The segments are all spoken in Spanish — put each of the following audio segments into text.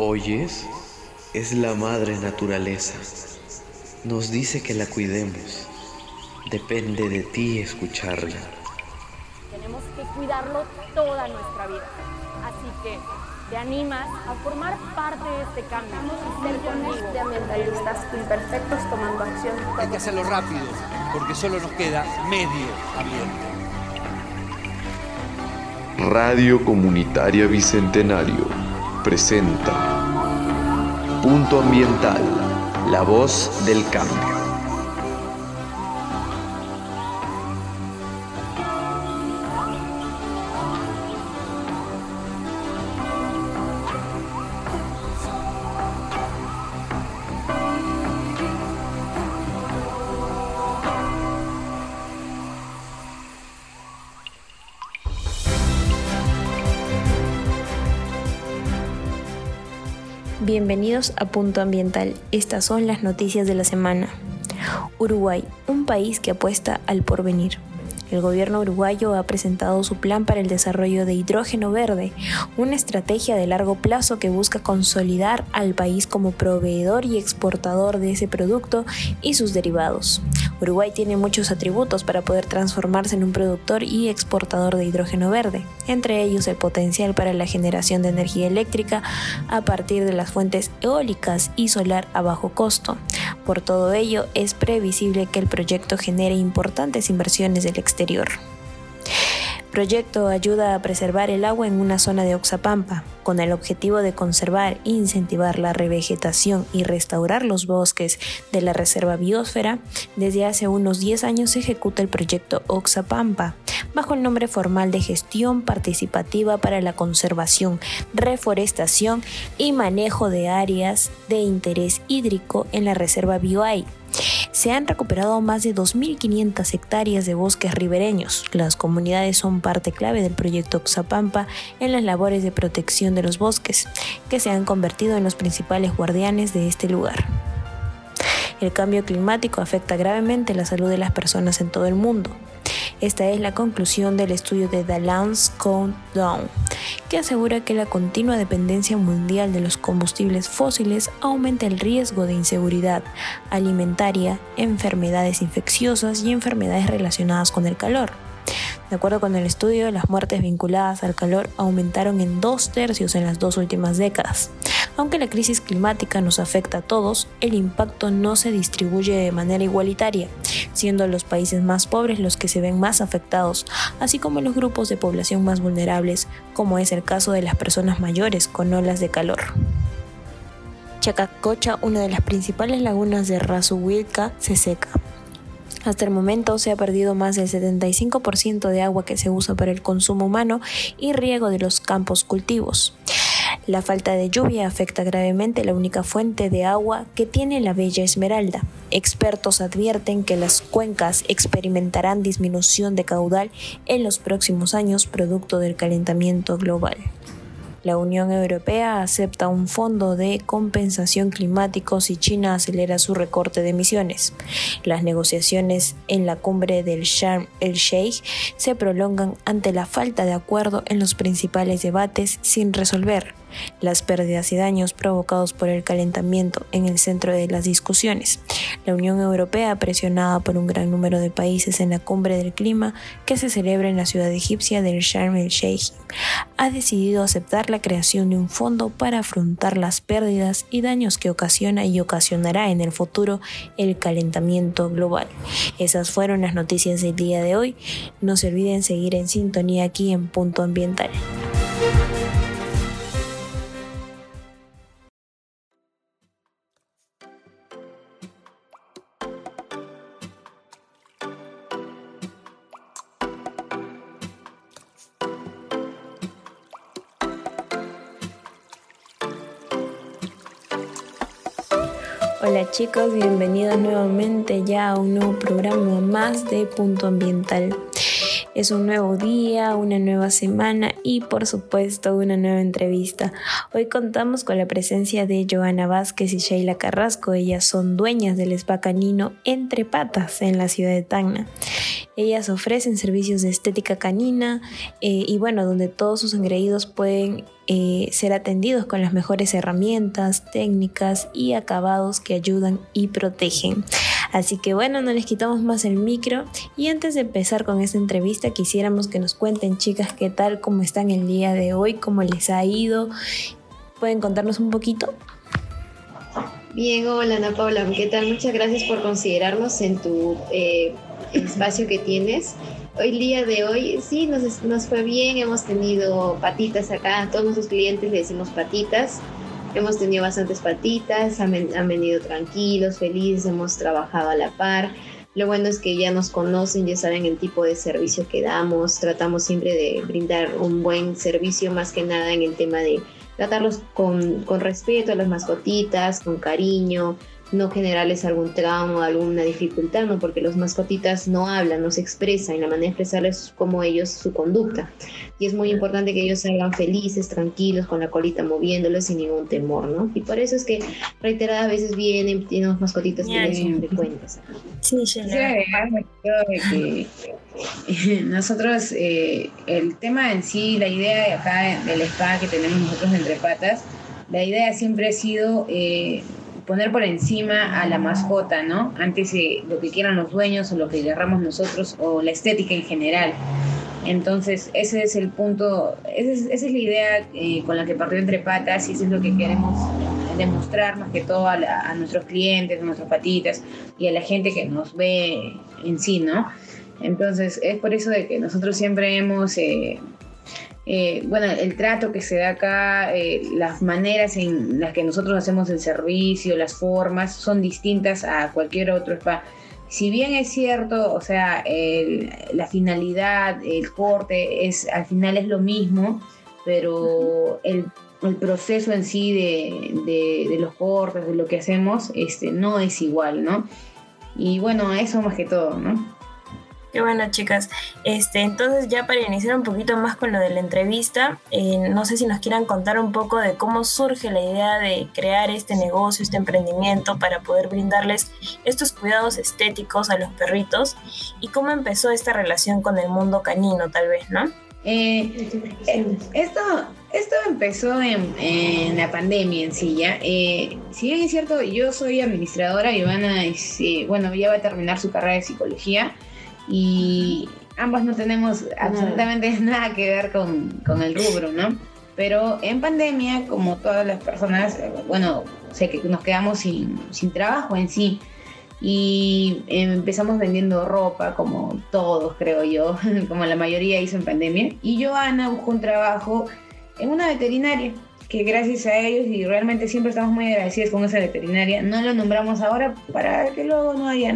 ¿Oyes? Es la madre naturaleza. Nos dice que la cuidemos. Depende de ti escucharla. Tenemos que cuidarlo toda nuestra vida. Así que te animas a formar parte de este cambio Millones de ambientalistas imperfectos tomando acción. Hay que hacerlo rápido, porque solo nos queda medio ambiente. Radio Comunitaria Bicentenario presenta Punto Ambiental, la voz del cambio. Bienvenidos a Punto Ambiental. Estas son las noticias de la semana. Uruguay, un país que apuesta al porvenir. El gobierno uruguayo ha presentado su plan para el desarrollo de hidrógeno verde, una estrategia de largo plazo que busca consolidar al país como proveedor y exportador de ese producto y sus derivados. Uruguay tiene muchos atributos para poder transformarse en un productor y exportador de hidrógeno verde, entre ellos el potencial para la generación de energía eléctrica a partir de las fuentes eólicas y solar a bajo costo. Por todo ello, es previsible que el proyecto genere importantes inversiones del exterior proyecto ayuda a preservar el agua en una zona de Oxapampa, con el objetivo de conservar e incentivar la revegetación y restaurar los bosques de la reserva biosfera. Desde hace unos 10 años se ejecuta el proyecto Oxapampa, bajo el nombre formal de Gestión Participativa para la Conservación, Reforestación y Manejo de Áreas de Interés Hídrico en la Reserva Bioay se han recuperado más de 2.500 hectáreas de bosques ribereños. Las comunidades son parte clave del proyecto Oxapampa en las labores de protección de los bosques, que se han convertido en los principales guardianes de este lugar. El cambio climático afecta gravemente la salud de las personas en todo el mundo. Esta es la conclusión del estudio de The Lance Countdown, que asegura que la continua dependencia mundial de los combustibles fósiles aumenta el riesgo de inseguridad alimentaria, enfermedades infecciosas y enfermedades relacionadas con el calor. De acuerdo con el estudio, las muertes vinculadas al calor aumentaron en dos tercios en las dos últimas décadas. Aunque la crisis climática nos afecta a todos, el impacto no se distribuye de manera igualitaria, siendo los países más pobres los que se ven más afectados, así como los grupos de población más vulnerables, como es el caso de las personas mayores con olas de calor. Chacacocha, una de las principales lagunas de Razuhuilca, se seca. Hasta el momento se ha perdido más del 75% de agua que se usa para el consumo humano y riego de los campos cultivos. La falta de lluvia afecta gravemente la única fuente de agua que tiene la Bella Esmeralda. Expertos advierten que las cuencas experimentarán disminución de caudal en los próximos años producto del calentamiento global. La Unión Europea acepta un fondo de compensación climático si China acelera su recorte de emisiones. Las negociaciones en la cumbre del Sharm el Sheikh se prolongan ante la falta de acuerdo en los principales debates sin resolver las pérdidas y daños provocados por el calentamiento en el centro de las discusiones. La Unión Europea, presionada por un gran número de países en la cumbre del clima que se celebra en la ciudad egipcia del Sharm el Sheikh, ha decidido aceptar la creación de un fondo para afrontar las pérdidas y daños que ocasiona y ocasionará en el futuro el calentamiento global. Esas fueron las noticias del día de hoy. No se olviden seguir en sintonía aquí en Punto Ambiental. Hola chicos, bienvenidos nuevamente ya a un nuevo programa más de Punto Ambiental. Es un nuevo día, una nueva semana y por supuesto una nueva entrevista. Hoy contamos con la presencia de Joana Vázquez y Sheila Carrasco. Ellas son dueñas del spa canino Entre Patas en la ciudad de Tacna. Ellas ofrecen servicios de estética canina eh, y bueno, donde todos sus engreídos pueden eh, ser atendidos con las mejores herramientas, técnicas y acabados que ayudan y protegen. Así que bueno, no les quitamos más el micro y antes de empezar con esta entrevista quisiéramos que nos cuenten chicas qué tal, cómo están el día de hoy, cómo les ha ido. ¿Pueden contarnos un poquito? Bien, hola Ana Paula, ¿qué tal? Muchas gracias por considerarnos en tu eh, espacio que tienes hoy día de hoy sí nos, nos fue bien, hemos tenido patitas acá, todos nuestros clientes le decimos patitas, hemos tenido bastantes patitas, han, venido tranquilos, felices, hemos trabajado a la par. Lo bueno es que ya nos conocen, ya saben el tipo de servicio que damos, tratamos siempre de brindar un buen servicio, más que nada en el tema de tratarlos con, con respeto a las mascotitas, con cariño, no generarles algún trauma o alguna dificultad, ¿no? porque los mascotitas no hablan, no se expresan y la manera de expresarles como ellos su conducta. Y es muy importante que ellos salgan felices, tranquilos, con la colita moviéndoles sin ningún temor, ¿no? Y por eso es que reiteradas veces vienen, tienen mascotitas que son frecuentes. Sí, sí, que nosotros, eh, el tema en sí, la idea de acá del spa que tenemos nosotros entre patas, la idea siempre ha sido eh, poner por encima a la mascota, ¿no? Antes de lo que quieran los dueños o lo que querramos nosotros o la estética en general. Entonces, ese es el punto, esa es, la idea eh, con la que partió Entre Patas y eso es lo que queremos demostrar más que todo a, nuestros clientes, a nuestras patitas y a la gente que nos ve en sí, ¿no? Entonces, es por eso de que nosotros siempre hemos eh, eh, bueno, el trato que se da acá, eh, las maneras en las que nosotros hacemos el servicio, las formas, son distintas a cualquier otro spa. Si bien es cierto, o sea, la finalidad, el corte, es, al final es lo mismo, pero el, proceso en sí de, de, los cortes, de lo que hacemos, este, no es igual, ¿no? Y bueno, eso más que todo, ¿no? Bueno, chicas. Este, entonces, ya para iniciar un poquito más con lo de la entrevista, eh, no sé si nos quieran contar un poco de cómo surge la idea de crear este negocio, este emprendimiento para poder brindarles estos cuidados estéticos a los perritos y cómo empezó esta relación con el mundo canino, tal vez, ¿no? Eh, esto, esto empezó en, la pandemia en sí, ¿ya? Eh, si bien es cierto, yo soy administradora, Ivana, bueno, ya va a terminar su carrera de psicología y ambas no tenemos absolutamente nada que ver con, con, el rubro, ¿no? Pero en pandemia, como todas las personas, bueno, sé que nos quedamos sin, sin trabajo en sí y empezamos vendiendo ropa, como todos creo yo, como la mayoría hizo en pandemia. Y Joana buscó un trabajo en una veterinaria que gracias a ellos y realmente siempre estamos muy agradecidos con esa veterinaria. No lo nombramos ahora para que luego no haya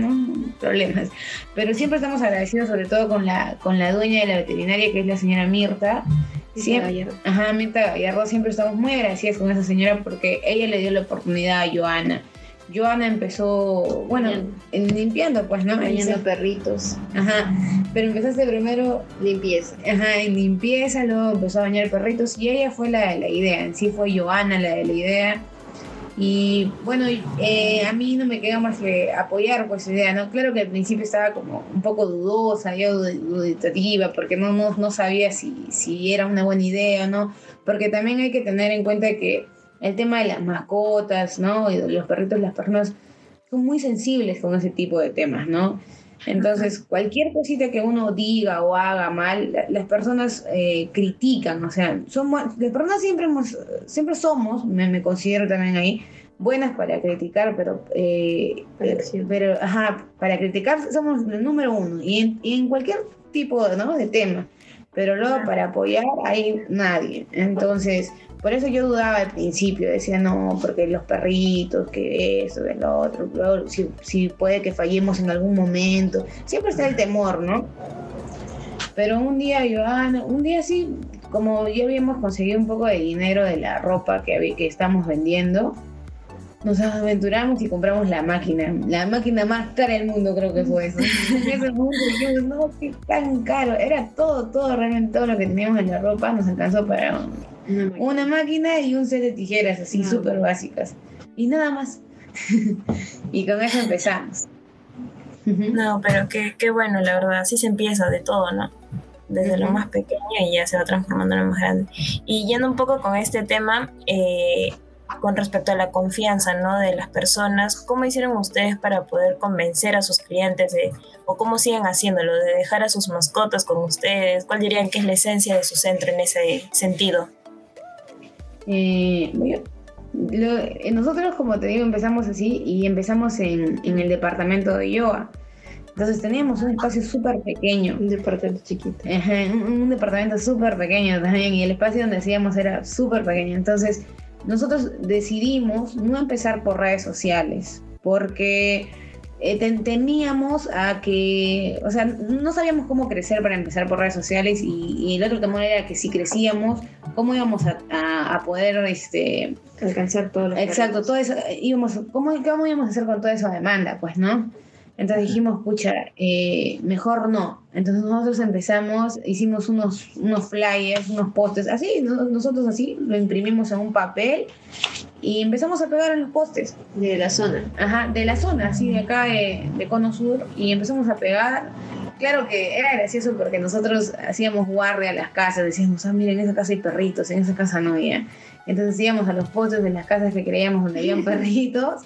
problemas, pero siempre estamos agradecidos sobre todo con la, con la dueña de la veterinaria que es la señora Mirta. Siempre, ajá, Mirta Gallardo, siempre estamos muy agradecidos con esa señora porque ella le dio la oportunidad a Joana Joana empezó, bueno, en limpiando, pues, ¿no? Bañando perritos. Ajá. Pero empezaste primero. Limpieza. Ajá, en limpieza, luego empezó a bañar perritos y ella fue la, la idea. En sí fue Joana la de la idea. Y bueno, eh, a mí no me queda más que apoyar pues esa idea, ¿no? Claro que al principio estaba como un poco dudosa, yo duditativa, porque no, no, no sabía si, si era una buena idea o no, porque también hay que tener en cuenta que el tema de las mascotas, ¿no? Y de los perritos, las personas son muy sensibles con ese tipo de temas, ¿no? Entonces, cualquier cosita que uno diga o haga mal, las personas eh, critican, o sea, somos, las personas siempre, siempre somos, me, considero también ahí, buenas para criticar, pero, eh, pero ajá, para criticar somos el número uno, y en, y en cualquier tipo ¿no? de tema, pero luego para apoyar hay nadie. Entonces, por eso yo dudaba al principio, decía, no, porque los perritos, que eso, que lo otro, si, puede que fallemos en algún momento. Siempre está el temor, ¿no? Pero un día, Joana, un día sí, como ya habíamos conseguido un poco de dinero de la ropa que, que estamos vendiendo, nos aventuramos y compramos la máquina, la máquina más cara del mundo creo que fue eso. dijimos, no, qué tan caro, era todo, todo, realmente todo lo que teníamos en la ropa nos alcanzó para una máquina, y un set de tijeras así súper básicas. Y nada más. y con eso empezamos. No, pero qué, qué bueno, la verdad, así se empieza de todo, ¿no? Desde lo más pequeño y ya se va transformando en lo más grande. Y yendo un poco con este tema, eh, con respecto a la confianza ¿no? de las personas, ¿cómo hicieron ustedes para poder convencer a sus clientes de, o cómo siguen haciéndolo, de dejar a sus mascotas con ustedes? ¿Cuál dirían que es la esencia de su centro en ese sentido? Eh, eh, nosotros, como te digo, empezamos así y empezamos en, en el departamento de yoga. Entonces teníamos un espacio súper pequeño. Un departamento chiquito. un, un, departamento súper pequeño también. Y el espacio donde hacíamos era súper pequeño. Entonces nosotros decidimos no empezar por redes sociales, porque eh, teníamos a que, o sea, no sabíamos cómo crecer para empezar por redes sociales y, el otro temor era que si crecíamos, cómo íbamos a, poder este, alcanzar todo lo Exacto, todo eso, íbamos, ¿cómo, ¿cómo íbamos a hacer con toda esa demanda? Pues, ¿no? Entonces dijimos, pucha, eh, mejor no. Entonces nosotros empezamos, hicimos unos, unos flyers, unos postes, así, nosotros así, lo imprimimos en un papel y empezamos a pegar en los postes. De la zona. Ajá, de la zona, así de acá de, de Cono Sur, y empezamos a pegar. Claro que era gracioso porque nosotros hacíamos guardia a las casas, decíamos, ah, miren, en esa casa hay perritos, en esa casa no había. Entonces íbamos a los postes de las casas que creíamos donde habían perritos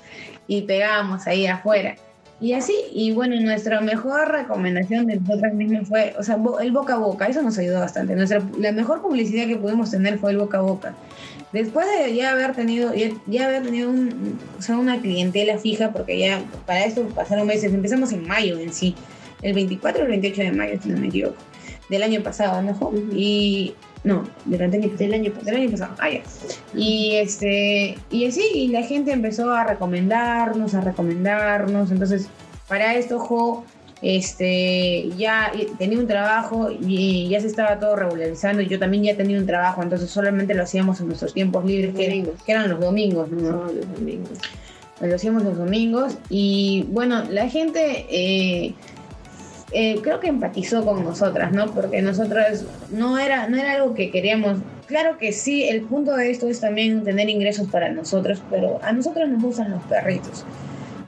y pegábamos ahí afuera. Y así, y bueno, nuestra mejor recomendación de nosotras mismas fue, o sea, el boca a boca, eso nos ayudó bastante. Nuestra, la mejor publicidad que pudimos tener fue el boca a boca. Después de ya haber tenido, ya, haber tenido un, o sea, una clientela fija, porque ya para esto pasaron meses, empezamos en mayo en sí, el 24 o el 28 de mayo, si no me equivoco, del año pasado, ¿no? Y no, del año, del año, del año pasado. Ah, ya. Y, este, y así, y la gente empezó a recomendarnos, a recomendarnos. Entonces, para esto, Jo este, ya tenía un trabajo y ya se estaba todo regularizando. Yo también ya tenía un trabajo, entonces solamente lo hacíamos en nuestros tiempos libres, que, eran los domingos. ¿no? los domingos. Lo hacíamos los domingos. Y bueno, la gente. Eh, eh, creo que empatizó con nosotras, ¿no? Porque nosotras no era, no era algo que queríamos. Claro que sí, el punto de esto es también tener ingresos para nosotros, pero a nosotros nos gustan los perritos.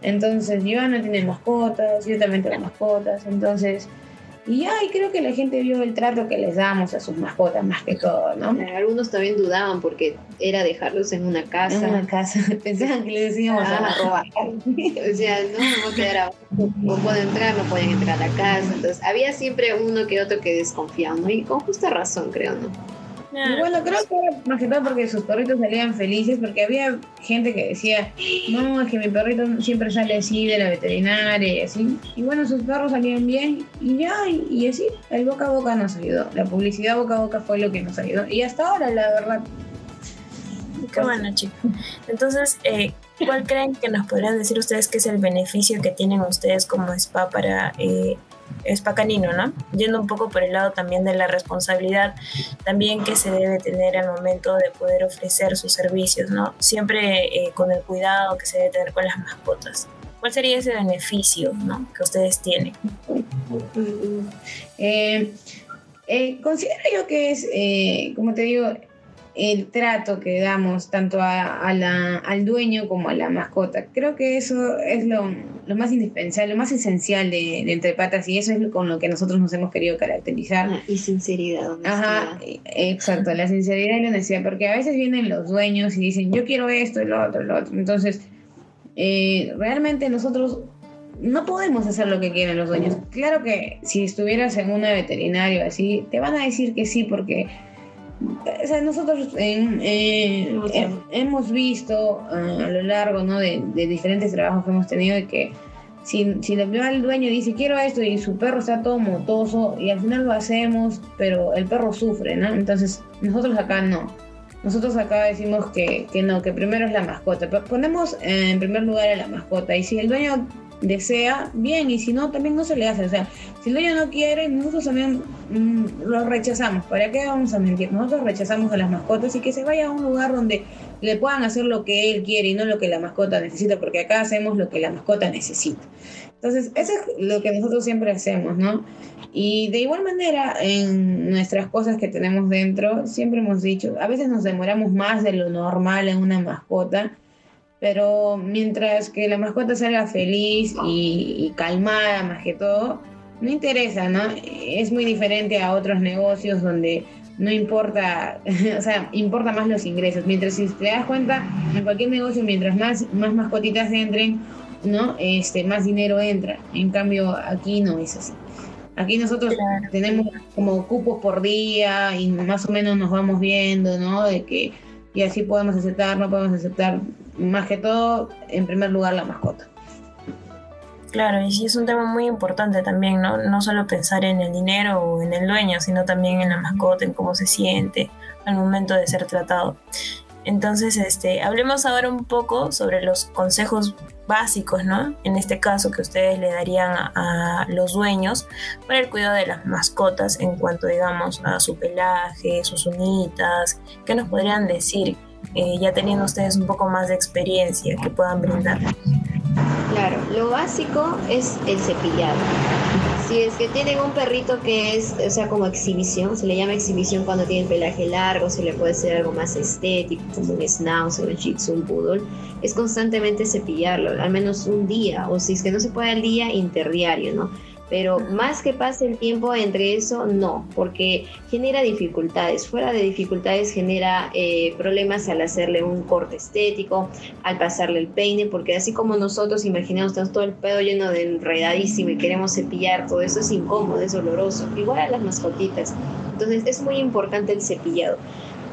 Entonces, Joana tiene mascotas, yo también tengo mascotas, entonces y ay, creo que la gente vio el trato que les damos a sus mascotas más que todo, ¿no? Algunos también dudaban porque era dejarlos en una casa. En una casa. Pensaban que le decíamos a ah, robar. o sea, no, no quedar no pueden entrar, no pueden entrar a la casa. Entonces, había siempre uno que otro que desconfiaba, ¿no? Y con justa razón, creo, ¿no? Bueno, creo que era más que todo porque sus perritos salían felices, porque había gente que decía, no, es que mi perrito siempre sale así de la veterinaria y así. Y bueno, sus perros salían bien y ya, y, así, el boca a boca nos ayudó. La publicidad boca a boca fue lo que nos ayudó. Y hasta ahora, la verdad. Qué bueno, chicos. Entonces, eh, ¿cuál creen que nos podrían decir ustedes que es el beneficio que tienen ustedes como spa para eh, es pacanino, ¿no? Yendo un poco por el lado también de la responsabilidad también que se debe tener al momento de poder ofrecer sus servicios, ¿no? Siempre eh, con el cuidado que se debe tener con las mascotas. ¿Cuál sería ese beneficio ¿no? que ustedes tienen? Eh, eh, considero yo que es, como te digo, el trato que damos tanto a, la, al dueño como a la mascota. Creo que eso es lo, lo más indispensable, lo más esencial de, Entre Patas y eso es con lo que nosotros nos hemos querido caracterizar. Ah, y sinceridad. Ajá, exacto, la sinceridad y la honestidad, porque a veces vienen los dueños y dicen, yo quiero esto, lo otro, lo otro. Entonces, eh, realmente nosotros no podemos hacer lo que quieren los dueños. Claro que si estuvieras en una veterinaria así, te van a decir que sí, porque o sea, nosotros eh, hemos visto ah, a lo largo ¿no? de, diferentes trabajos que hemos tenido de que si, si el dueño dice quiero esto y su perro está todo motoso y al final lo hacemos, pero el perro sufre, ¿no? Entonces nosotros acá no. Nosotros acá decimos que, que no, que primero es la mascota. Ponemos en primer lugar a la mascota y si el dueño desea, bien, y si no, también no se le hace. O sea, si el dueño no quiere, nosotros también mm, lo rechazamos. ¿Para qué vamos a mentir? Nosotros rechazamos a las mascotas y que se vaya a un lugar donde le puedan hacer lo que él quiere y no lo que la mascota necesita, porque acá hacemos lo que la mascota necesita. Entonces, eso es lo que nosotros siempre hacemos, ¿no? Y de igual manera, en nuestras cosas que tenemos dentro, siempre hemos dicho, a veces nos demoramos más de lo normal en una mascota, pero mientras que la mascota salga feliz y, calmada más que todo, no interesa, ¿no? Es muy diferente a otros negocios donde no importa, o sea, importa más los ingresos. Mientras si te das cuenta, en cualquier negocio, mientras más, más mascotitas entren, ¿no? Este, más dinero entra. En cambio, aquí no es así. Aquí nosotros tenemos como cupos por día y más o menos nos vamos viendo, ¿no? De que y así podemos aceptar, no podemos aceptar, más que todo, en primer lugar, la mascota. Claro, y sí es un tema muy importante también, ¿no? No solo pensar en el dinero o en el dueño, sino también en la mascota, en cómo se siente al momento de ser tratado. Entonces, este, hablemos ahora un poco sobre los consejos básicos, ¿no? En este caso que ustedes le darían a, los dueños para el cuidado de las mascotas en cuanto, digamos, a su pelaje, sus uñitas, ¿qué nos podrían decir eh, ya teniendo ustedes un poco más de experiencia que puedan brindar? Claro, lo básico es el cepillado. Si es que tienen un perrito que es, o sea, como exhibición, se le llama exhibición cuando tiene el pelaje largo, se le puede hacer algo más estético, como un schnauzer, un shih un poodle, es constantemente cepillarlo, al menos un día, o si es que no se puede al día, interdiario, ¿no? Pero más que pase el tiempo entre eso, no, porque genera dificultades. Fuera de dificultades genera eh, problemas al hacerle un corte estético, al pasarle el peine, porque así como nosotros imaginamos tenemos todo el pedo lleno de enredadísimo y queremos cepillar, todo eso es incómodo, es doloroso. Igual a las mascotitas. Entonces es muy importante el cepillado.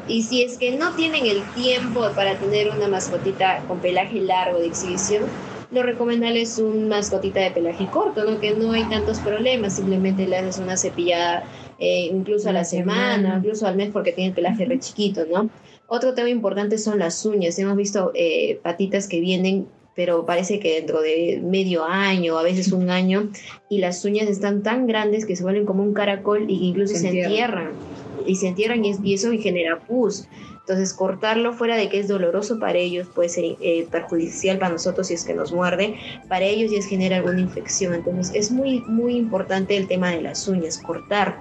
Y si es que no tienen el tiempo para tener una mascotita con pelaje largo de exhibición, lo recomendable es un mascotita de pelaje corto, ¿no? Que no hay tantos problemas, simplemente le haces una cepillada eh, incluso a la semana, incluso al mes porque tiene el pelaje re chiquito, ¿no? Otro tema importante son las uñas. Hemos visto eh, patitas que vienen pero parece que dentro de medio año, a veces un año, y las uñas están tan grandes que se vuelven como un caracol y incluso se, entierran. Y se entierran y, y eso genera pus. Entonces, cortarlo fuera de que es doloroso para ellos puede ser eh, perjudicial para nosotros si es que nos muerde, para ellos y es genera alguna infección. Entonces, es muy, muy importante el tema de las uñas, cortar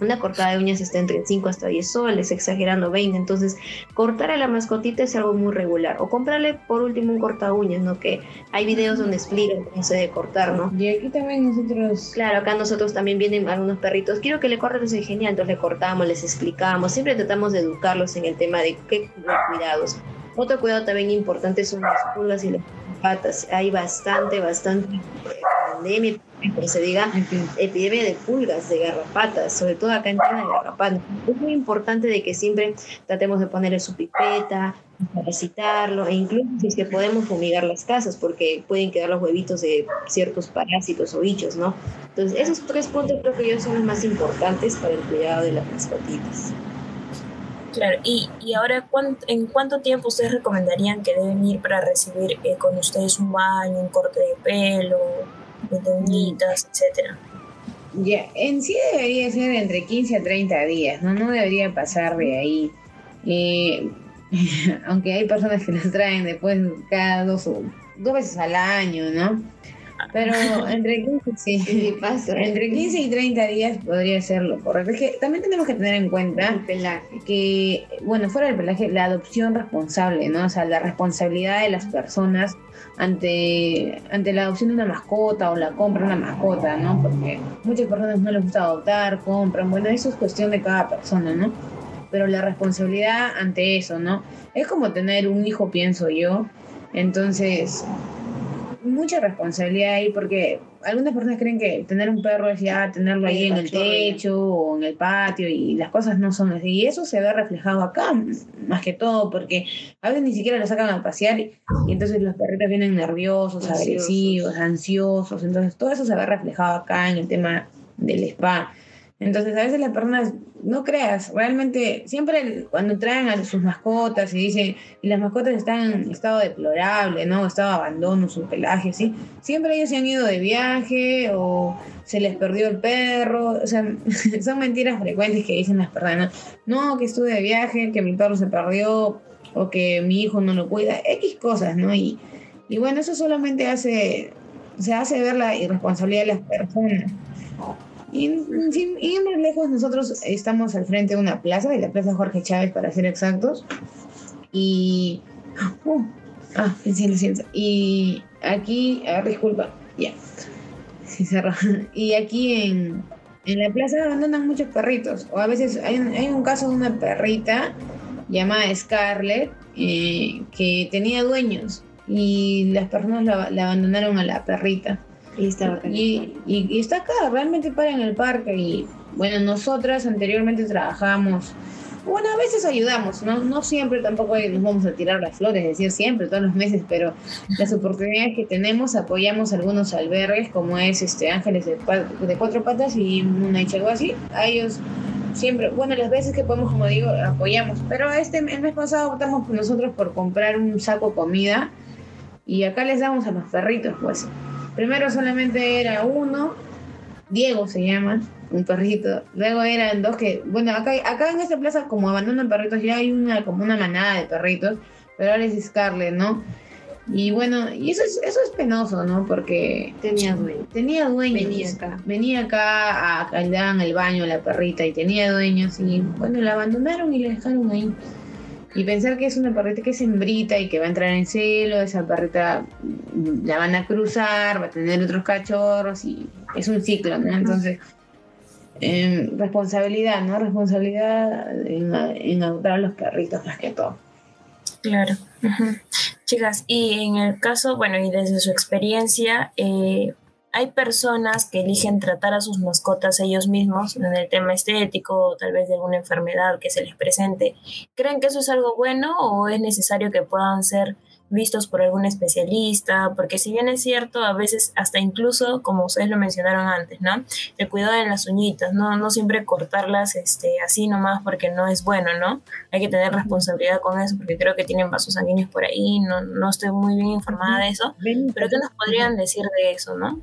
una cortada de uñas está entre 5 hasta 10 soles, exagerando 20. Entonces, cortar a la mascotita es algo muy regular. O comprarle por último un corta uñas, ¿no? Que hay videos donde explican cómo se debe cortar, ¿no? Y aquí también nosotros. Claro, acá nosotros también vienen algunos perritos. Quiero que le cortes, es genial. Entonces le cortamos, les explicamos. Siempre tratamos de educarlos en el tema de qué cuidados. Otro cuidado también importante son las pulgas y las patas. Hay bastante, bastante pandemia, como se diga, epidemia de pulgas, de garrapatas, sobre todo acá en tema de garrapatas. Es muy importante de que siempre tratemos de ponerle su pipeta, parasitarlo, e incluso si es que podemos fumigar las casas, porque pueden quedar los huevitos de ciertos parásitos o bichos, ¿no? Entonces, esos tres puntos creo que yo son los más importantes para el cuidado de las mascotitas. Claro, y, y ahora, ¿en cuánto tiempo ustedes recomendarían que deben ir para recibir eh, con ustedes un baño, un corte de pelo, de uñitas, etcétera? Ya, en sí debería ser entre 15 a 30 días, ¿no? No debería pasar de ahí. Eh, aunque hay personas que los traen después cada dos, dos veces al año, ¿no? Pero entre 15, sí, pasa. entre 15 y 30 días podría ser lo correcto. Es que también tenemos que tener en cuenta el pelaje. que, bueno, fuera del pelaje, la adopción responsable, ¿no? O sea, la responsabilidad de las personas ante, ante la adopción de una mascota o la compra de una mascota, ¿no? Porque muchas personas no les gusta adoptar, compran, bueno, eso es cuestión de cada persona, ¿no? Pero la responsabilidad ante eso, ¿no? Es como tener un hijo, pienso yo. Entonces, mucha responsabilidad ahí porque algunas personas creen que tener un perro es ya tenerlo ahí en el techo o en el patio y las cosas no son así. Y eso se ve reflejado acá, más que todo, porque a veces ni siquiera lo sacan a pasear y, entonces los perritos vienen nerviosos, agresivos, ansiosos. Entonces todo eso se ve reflejado acá en el tema del spa. Entonces a veces las personas, no creas, realmente siempre cuando traen a sus mascotas y dicen, y las mascotas están en estado deplorable, ¿no? Estado abandono, su pelaje, ¿sí? Siempre ellos se han ido de viaje o se les perdió el perro, o sea, son mentiras frecuentes que dicen las personas, no, que estuve de viaje, que mi perro se perdió, o que mi hijo no lo cuida, X cosas, ¿no? Y, y bueno, eso solamente hace, se hace ver la irresponsabilidad de las personas. Y sin ir más lejos, nosotros estamos al frente de una plaza, de la Plaza Jorge Chávez para ser exactos. Y. Uh, ah, sí, lo siento. Y aquí, ah, disculpa, ya. Sí, cerró. Y aquí en, en la plaza abandonan muchos perritos. O a veces hay hay un caso de una perrita llamada Scarlett eh, que tenía dueños y las personas la, la abandonaron a la perrita. Y está acá. Y, y, y está acá, realmente para en el parque. Y bueno, nosotras anteriormente trabajamos. Bueno, a veces ayudamos, ¿no? No siempre tampoco nos vamos a tirar las flores, es decir, siempre, todos los meses, pero las oportunidades que tenemos apoyamos algunos albergues, como es este Ángeles de, de Cuatro Patas y una algo así. A ellos siempre, bueno, las veces que podemos, como digo, apoyamos. Pero este el mes pasado optamos nosotros por comprar un saco de comida y acá les damos a los perritos, pues. Primero solamente era uno, Diego se llama, un perrito. Luego eran dos que, bueno, acá, acá en esta plaza como abandonan perritos ya hay una como una manada de perritos, pero ahora es Scarlett, ¿no? Y bueno, y eso es, eso es penoso, ¿no? Porque tenía dueños. Tenía dueños. Venía acá. Venía acá a le daban el baño a la perrita y tenía dueños y bueno, la abandonaron y la dejaron ahí. Y pensar que es una perrita que es hembrita y que va a entrar en celo, esa perrita la van a cruzar, va a tener otros cachorros y es un ciclo, ¿no? Entonces, eh, responsabilidad, ¿no? Responsabilidad en, en adoptar a los perritos más que todo. Claro. Chicas, y en el caso, bueno, y desde su experiencia, eh, hay personas que eligen tratar a sus mascotas ellos mismos en el tema estético o tal vez de alguna enfermedad que se les presente. ¿Creen que eso es algo bueno o es necesario que puedan ser vistos por algún especialista? Porque si bien es cierto, a veces hasta incluso, como ustedes lo mencionaron antes, ¿no? El cuidado de las uñitas, no, no siempre cortarlas este, así nomás porque no es bueno, ¿no? Hay que tener responsabilidad con eso porque creo que tienen vasos sanguíneos por ahí, no, no estoy muy bien informada de eso, pero ¿qué nos podrían decir de eso, no?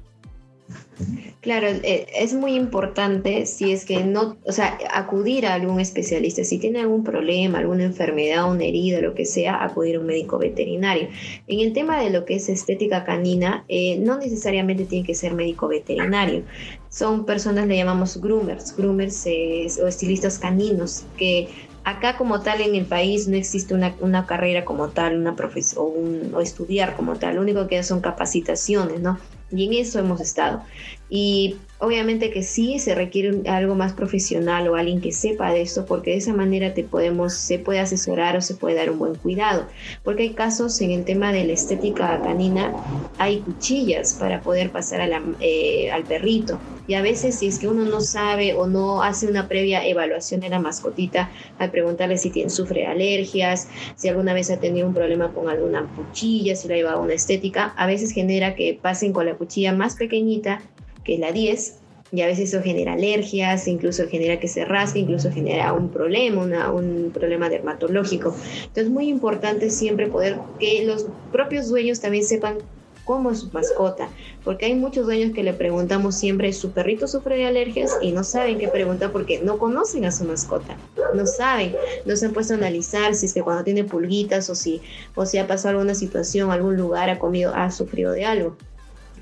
Claro, eh, es muy importante si es que no, o sea, acudir a algún especialista. Si tiene algún problema, alguna enfermedad, una herida, lo que sea, acudir a un médico veterinario. En el tema de lo que es estética canina, eh, no necesariamente tiene que ser médico veterinario. Son personas, le llamamos groomers, groomers eh, o estilistas caninos, que acá como tal en el país no existe una, una carrera como tal, una profesión o, o estudiar como tal. Lo único que son capacitaciones, ¿no? Y en eso hemos estado. Y obviamente que sí se requiere algo más profesional o alguien que sepa de esto, porque de esa manera te podemos, se puede asesorar o se puede dar un buen cuidado. Porque hay casos en el tema de la estética canina, hay cuchillas para poder pasar a la, eh, al perrito. Y a veces si es que uno no sabe o no hace una previa evaluación de la mascotita, al preguntarle si tiene, sufre alergias, si alguna vez ha tenido un problema con alguna cuchilla, si la lleva a una estética, a veces genera que pasen con la cuchilla más pequeñita que la 10, y a veces eso genera alergias, incluso genera que se rasque, incluso genera un problema, un problema dermatológico. Entonces es muy importante siempre poder que los propios dueños también sepan cómo es su mascota, porque hay muchos dueños que le preguntamos siempre, ¿su perrito sufre de alergias? Y no saben qué preguntar porque no conocen a su mascota, no saben, no se han puesto a analizar si es que cuando tiene pulguitas o si, o si ha pasado alguna situación, algún lugar, ha comido, ha sufrido de algo.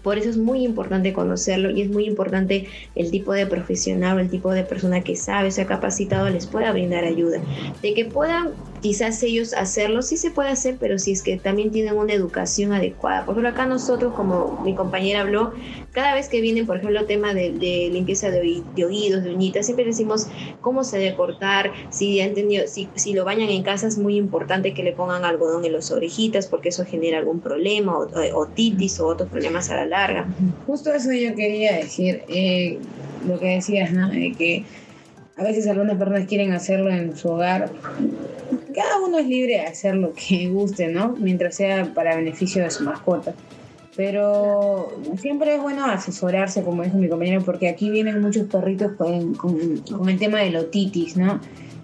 Por eso es muy importante conocerlo y es muy importante el tipo de profesional o el tipo de persona que sabe, se ha capacitado, les pueda brindar ayuda. De que puedan quizás ellos hacerlo, sí se puede hacer, pero si es que también tienen una educación adecuada. Por ejemplo, acá nosotros, como mi compañera habló, cada vez que viene, por ejemplo, tema de, limpieza de, oí- de oídos, de uñitas, siempre decimos cómo se debe cortar, si, ya entendió, si, si lo bañan en casa es muy importante que le pongan algodón en las orejitas porque eso genera algún problema, o, o- otitis o otros problemas a la larga. Justo eso yo quería decir, eh, lo que decías, ¿no? De que a veces algunas personas quieren hacerlo en su hogar. Cada uno es libre de hacer lo que guste, ¿no? Mientras sea para beneficio de su mascota. Pero siempre es bueno asesorarse, como dijo mi compañero, porque aquí vienen muchos perritos con, con- con el tema de la otitis, ¿no?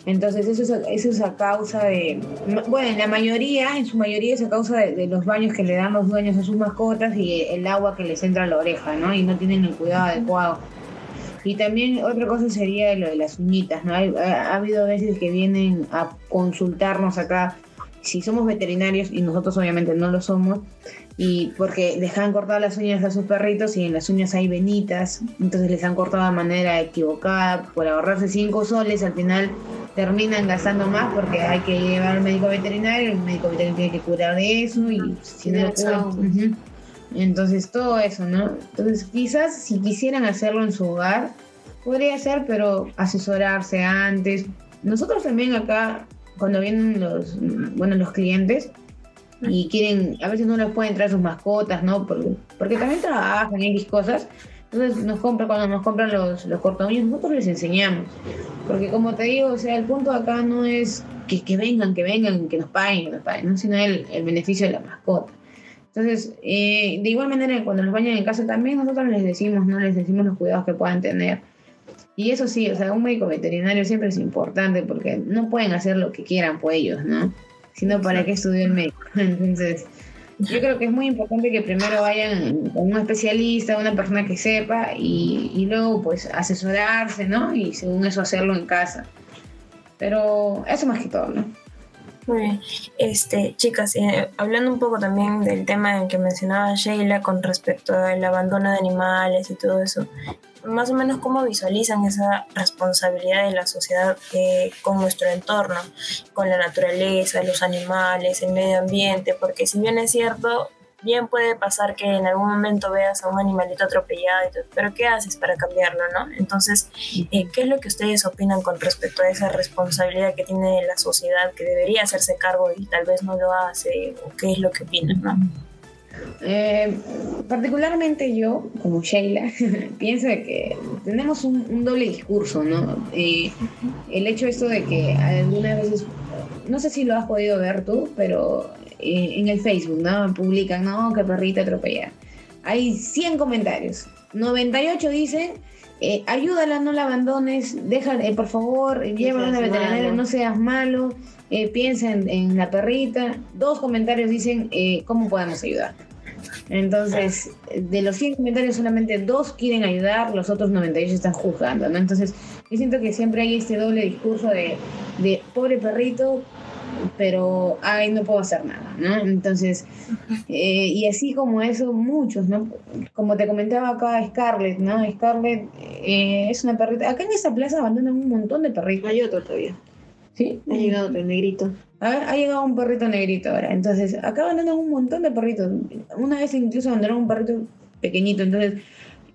Entonces eso es, eso es a causa de, bueno, en la mayoría, en su mayoría es a causa de, de los baños que le dan los dueños a sus mascotas y el agua que les entra a la oreja, ¿no? Y no tienen el cuidado adecuado. Y también otra cosa sería lo de las uñitas, ¿no? Hay- ha, ha habido veces que vienen a consultarnos acá si somos veterinarios y nosotros obviamente no lo somos, y porque les han cortado las uñas a sus perritos y en las uñas hay venitas, entonces les han cortado de manera equivocada por ahorrarse cinco soles, al final terminan gastando más porque hay que llevar al médico veterinario, el médico veterinario tiene que curar de eso y si no lo. Entonces todo eso, ¿no? Entonces quizás si quisieran hacerlo en su hogar, podría ser, pero asesorarse antes. Nosotros también acá, cuando vienen los, bueno, los clientes, y quieren, a veces no les pueden traer sus mascotas, ¿no? Porque, porque también trabajan X cosas. Entonces nos compran, cuando nos compran los, los nosotros les enseñamos. Porque como te digo, o sea, el punto acá no es que, que vengan, que vengan, que nos paguen, que nos paguen, ¿no? sino el, el beneficio de la mascota. Entonces, eh, de igual manera, cuando los bañan en casa también nosotros les decimos, ¿no? Les decimos los cuidados que puedan tener. Y eso sí, o sea, un médico veterinario siempre es importante porque no pueden hacer lo que quieran por ellos, ¿no? Sino para qué estudió el médico. Entonces, yo creo que es muy importante que primero vayan con un especialista, una persona que sepa y, y luego pues asesorarse, ¿no? Y según eso hacerlo en casa. Pero eso más que todo, ¿no? Muy bien. Este, chicas, eh, hablando un poco también del tema en que mencionaba Sheila con respecto al abandono de animales y todo eso, más o menos cómo visualizan esa responsabilidad de la sociedad eh, con nuestro entorno, con la naturaleza, los animales, el medio ambiente, porque si bien es cierto, bien puede pasar que en algún momento veas a un animalito atropellado, y todo, pero ¿qué haces para cambiarlo, no? Entonces, eh, ¿qué es lo que ustedes opinan con respecto a esa responsabilidad que tiene la sociedad que debería hacerse cargo y tal vez no lo hace? ¿O qué es lo que opinan, no? Eh, particularmente yo, como Sheila, pienso que tenemos un, un doble discurso, ¿no? Eh, el hecho esto de que algunas veces, no sé si lo has podido ver tú, pero eh, en el Facebook, ¿no? Publican, no, que perrita atropella. Hay 100 comentarios, 98 dicen, eh, ayúdala, no la abandones, déjala, eh, por favor, llévala a una seas veterinaria, no seas malo, eh, piensa en, en la perrita. Dos comentarios dicen, eh, ¿cómo podemos ayudar? Entonces, de los 100 comentarios, solamente dos quieren ayudar, los otros 98 están juzgando, ¿no? Entonces, yo siento que siempre hay este doble discurso de, de pobre perrito, pero, ay, no puedo hacer nada, ¿no? Entonces, eh, y así como eso, muchos, ¿no? Como te comentaba acá, Scarlett, ¿no? Scarlett eh, es una perrita. Acá en esta plaza abandonan un montón de perritos. Hay otro todavía. ¿Sí? Ha llegado otro negrito. A ver, ha llegado un perrito negrito ahora. Entonces, acá abandonan un montón de perritos. Una vez incluso abandonaron un perrito pequeñito. Entonces,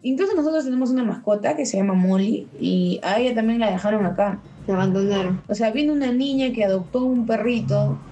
incluso nosotros tenemos una mascota que se llama Molly y a ella también la dejaron acá. La abandonaron. O sea, vino una niña que adoptó un perrito,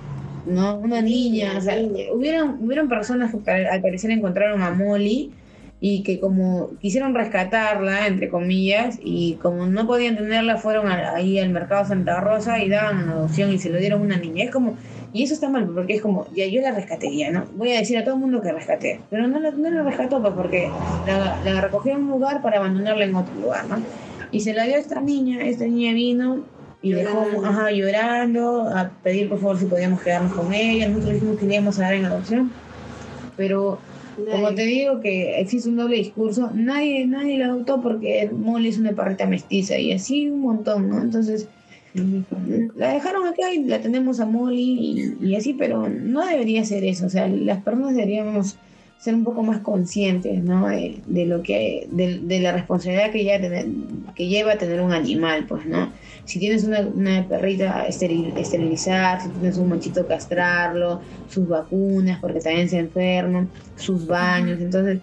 ¿no? Una niña. Niña, o sea, niña. hubieron, hubieron personas que al parecer encontraron a Molly y que como quisieron rescatarla, entre comillas, y como no podían tenerla, fueron a- ahí al mercado Santa Rosa y daban en adopción y se lo dieron a una niña. Es como, y eso está mal, porque es como, ya yo la rescaté, ya, ¿no? Voy a decir a todo el mundo que rescaté, pero no la, no la rescató, pues, porque la, la recogió en un lugar para abandonarla en otro lugar, ¿no? Y se la dio a esta niña, esta niña vino y dejó, Llorando. ajá, llorando, a pedir por favor si podíamos quedarnos con ella, nosotros dijimos que íbamos a dar en adopción, pero como te digo que existe un doble discurso, nadie, nadie la adoptó porque Molly es una perrita mestiza y así un montón, ¿no? Entonces, la dejaron acá y la tenemos a Molly y, y así, pero no debería ser eso, o sea, las personas deberíamos ser un poco más conscientes, ¿no? De, lo que, de, de la responsabilidad que, ya tener, que lleva tener un animal, pues, ¿no? Si tienes una, una perrita, esteril- esterilizar, si tienes un machito, castrarlo, sus vacunas, porque también se enferman, sus baños, entonces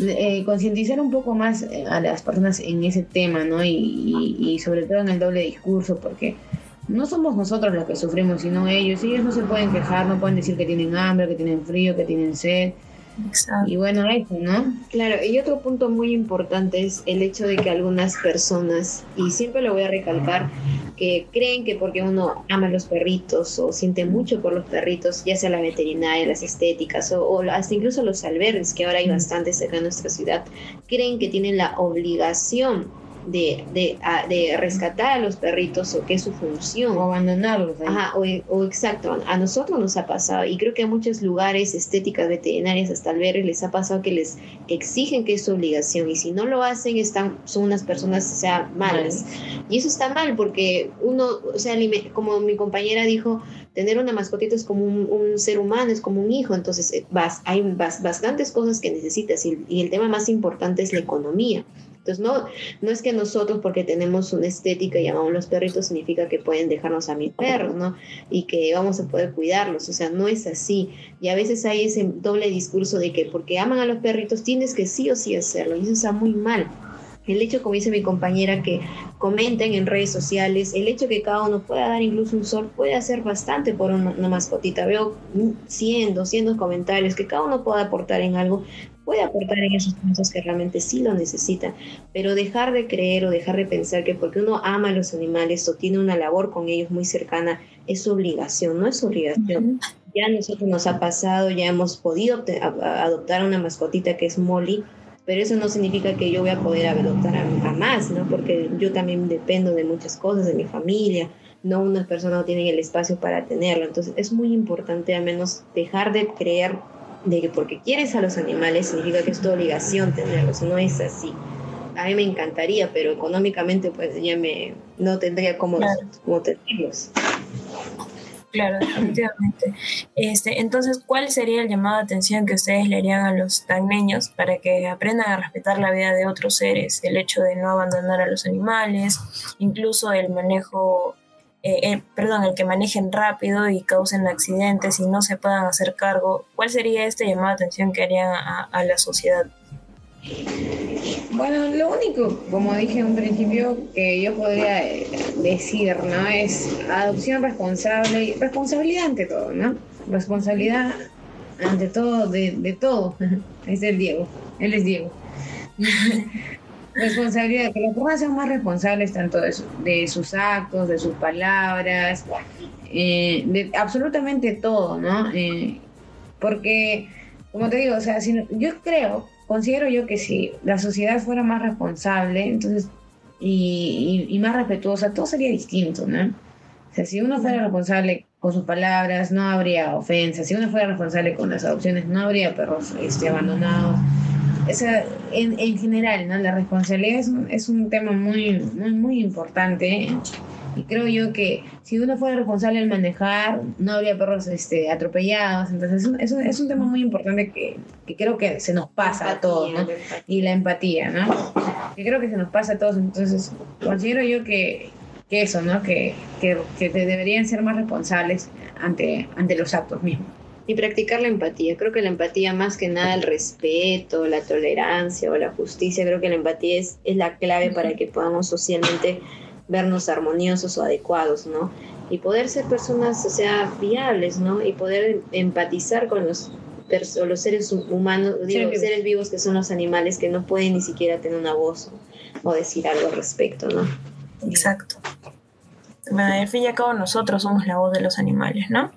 eh, concientizar un poco más eh, a las personas en ese tema, ¿no? Y- y sobre todo en el doble discurso, porque no somos nosotros los que sufrimos, sino ellos. Ellos no se pueden quejar, no pueden decir que tienen hambre, que tienen frío, que tienen sed. Exacto. Y bueno, eso, ¿no? Claro, y otro punto muy importante es el hecho de que algunas personas, y siempre lo voy a recalcar, que creen que porque uno ama a los perritos o siente mucho por los perritos, ya sea la veterinaria, las estéticas o, o hasta incluso los albergues, que ahora hay bastantes acá en nuestra ciudad, creen que tienen la obligación de, de, de, rescatar a los perritos o qué es su función. O abandonarlos. Ajá, o, o, exacto, a nosotros nos ha pasado y creo que a muchos lugares, estéticas veterinarias, hasta albergues, les ha pasado que les exigen que es su obligación y si no lo hacen están, son unas personas, o sea, malas. Y eso está mal porque uno, o sea, como mi compañera dijo, tener una mascotita es como un, ser humano, es como un hijo, entonces eh, vas, hay bastantes cosas que necesitas y, y el tema más importante es la economía. No, no es que nosotros, porque tenemos una estética y llamamos los perritos, significa que pueden dejarnos a mis perros, ¿no? Y que vamos a poder cuidarlos. O sea, no es así. Y a veces hay ese doble discurso de que porque aman a los perritos tienes que sí o sí hacerlo. Y eso está muy mal. El hecho, como dice mi compañera, que comenten en redes sociales, el hecho que cada uno pueda dar incluso un sol puede hacer bastante por una, una mascotita. Veo 100, 200 comentarios, que cada uno pueda aportar en algo, puede aportar en esos momentos que realmente sí lo necesitan, pero dejar de creer o dejar de pensar que porque uno ama a los animales o tiene una labor con ellos muy cercana, es obligación, no es obligación. Ya a nosotros nos ha pasado, ya hemos podido adoptar una mascotita que es Molly, pero eso no significa que yo voy a poder adoptar a, más, ¿no? Porque yo también dependo de muchas cosas, de mi familia, no unas personas no tienen el espacio para tenerlo, entonces es muy importante al menos dejar de creer de que porque quieres a los animales significa que es tu obligación tenerlos, no es así. A mí me encantaría, pero económicamente pues ya me no tendría como, como tenerlos. Claro, definitivamente. Este, entonces, ¿cuál sería el llamado de atención que ustedes le harían a los tagneños para que aprendan a respetar la vida de otros seres? El hecho de no abandonar a los animales, incluso el manejo eh, perdón, el que manejen rápido y causen accidentes y no se puedan hacer cargo, ¿cuál sería este llamado de atención que harían a, la sociedad? Bueno, lo único, como dije en un principio, que yo podría eh, decir, ¿no? Es adopción responsable, responsabilidad ante todo, ¿no? Responsabilidad ante todo, de, de todo. Es el Diego, él es Diego. responsabilidad, que las personas sean más responsables tanto de, sus actos, de sus palabras, eh, de absolutamente todo, ¿no? Eh, porque, como te digo, o sea, si yo creo, considero yo que si la sociedad fuera más responsable, entonces, y, y, más respetuosa, todo sería distinto, ¿no? O sea, si uno fuera responsable con sus palabras, no habría ofensas. Si uno fuera responsable con las adopciones, no habría perros este, abandonados esa, en, en, general, ¿no? La responsabilidad es un, es un tema muy, muy, muy importante. Y creo yo que si uno fuera responsable al manejar, no habría perros este, atropellados. Entonces, es un, es un tema muy importante que, que, creo que se nos pasa a todos, ¿no? Y la empatía, ¿no? Que creo que se nos pasa a todos. Entonces, considero yo que, que eso, ¿no? Que, que, que deberían ser más responsables ante, ante los actos mismos y practicar la empatía. Creo que la empatía más que nada el respeto, la tolerancia o la justicia, creo que la empatía es, es la clave para que podamos socialmente vernos armoniosos o adecuados, ¿no? Y poder ser personas, o sea, viables, ¿no? Y poder empatizar con los, los seres humanos, digo, seres vivos que son los animales que no pueden ni siquiera tener una voz o decir algo al respecto, ¿no? Exacto. Al fin y al cabo nosotros somos la voz de los animales, ¿no?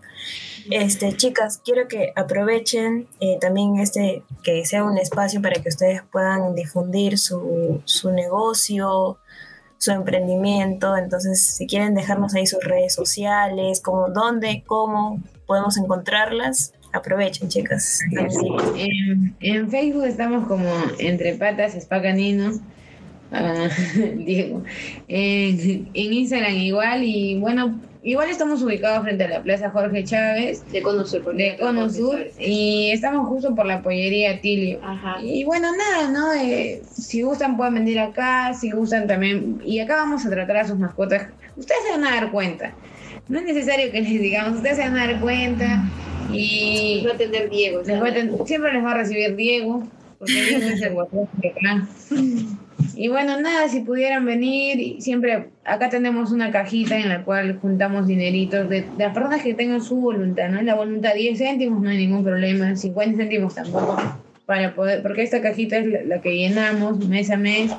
Este, chicas, quiero que aprovechen eh, también este, que sea un espacio para que ustedes puedan difundir su, su negocio, su emprendimiento. Entonces, si quieren dejarnos ahí sus redes sociales, como dónde, cómo podemos encontrarlas, aprovechen, chicas. En, en, Facebook estamos como Entre Patas Spa Diego. En, en Instagram igual y bueno, Igual estamos ubicados frente a la Plaza Jorge Chávez. De Conosur. De Conosur. Y estamos justo por la pollería Tilio. Ajá. Y bueno, nada, ¿no? Eh, si gustan pueden venir acá, si gustan también. Y acá vamos a tratar a sus mascotas. Ustedes se van a dar cuenta. No es necesario que les digamos, ustedes se van a dar cuenta. Y... va a atender Diego. siempre les va a recibir Diego. Porque Diego es el guapo de. Y bueno, nada, si pudieran venir, siempre acá tenemos una cajita en la cual juntamos dineritos de, las personas que tengan su voluntad, ¿no? La voluntad 10 céntimos no hay ningún problema, 50 céntimos tampoco, para poder, porque esta cajita es la, que llenamos mes a mes.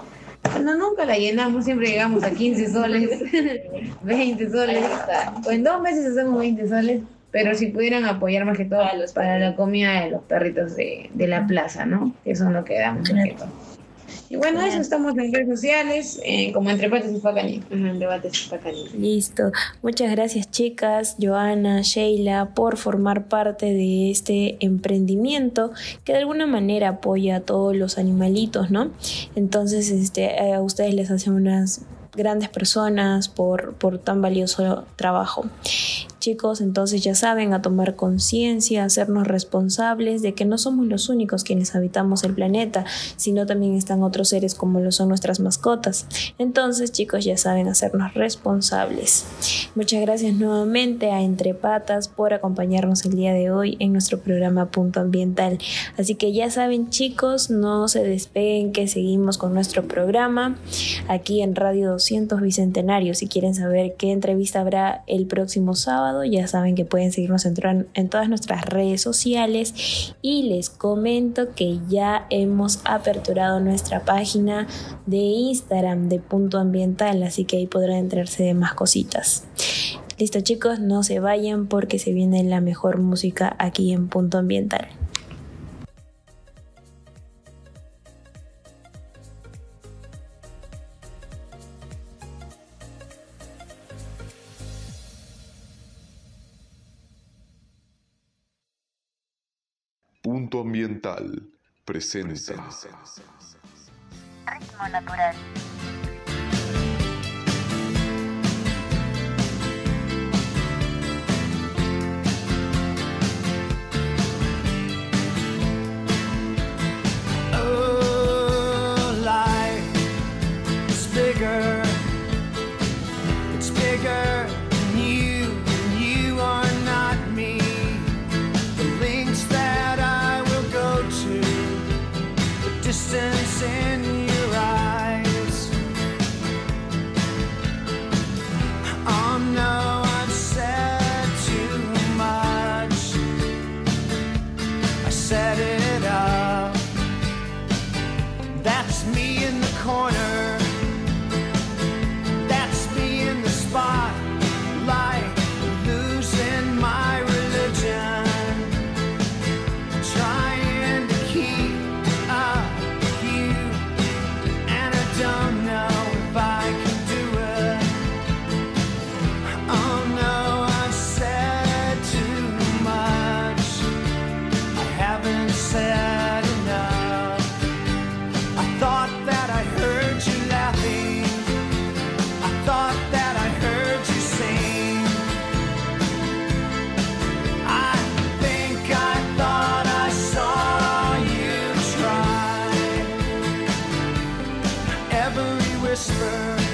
No, nunca la llenamos, siempre llegamos a 15 soles, 20 soles. Pues en dos meses hacemos 20 soles, pero si pudieran apoyar más que todo para, la comida de los perritos de, de la plaza, ¿no? Que eso no lo que damos. Y bueno, eso estamos en redes sociales, eh, como Entre Patas y. Ajá, debates Facanito. Listo. Muchas gracias chicas, Joana, Sheila, por formar parte de este emprendimiento que de alguna manera apoya a todos los animalitos, ¿no? Entonces, este, a ustedes les hace unas grandes personas por, por tan valioso trabajo. Chicos, entonces ya saben, a tomar conciencia, a hacernos responsables de que no somos los únicos quienes habitamos el planeta, sino también están otros seres como lo son nuestras mascotas. Entonces, chicos, ya saben, hacernos responsables. Muchas gracias nuevamente a Entre Patas por acompañarnos el día de hoy en nuestro programa Punto Ambiental. Así que ya saben, chicos, no se despeguen que seguimos con nuestro programa aquí en Radio 200 Bicentenario. Si quieren saber qué entrevista habrá el próximo sábado, ya saben que pueden seguirnos en, en todas nuestras redes sociales y les comento que ya hemos aperturado nuestra página de Instagram de Punto Ambiental, así que ahí podrán enterarse de más cositas. Listo chicos, no se vayan porque se viene la mejor música aquí en Punto Ambiental. Punto Ambiental presenta. Ritmo natural. Whisper,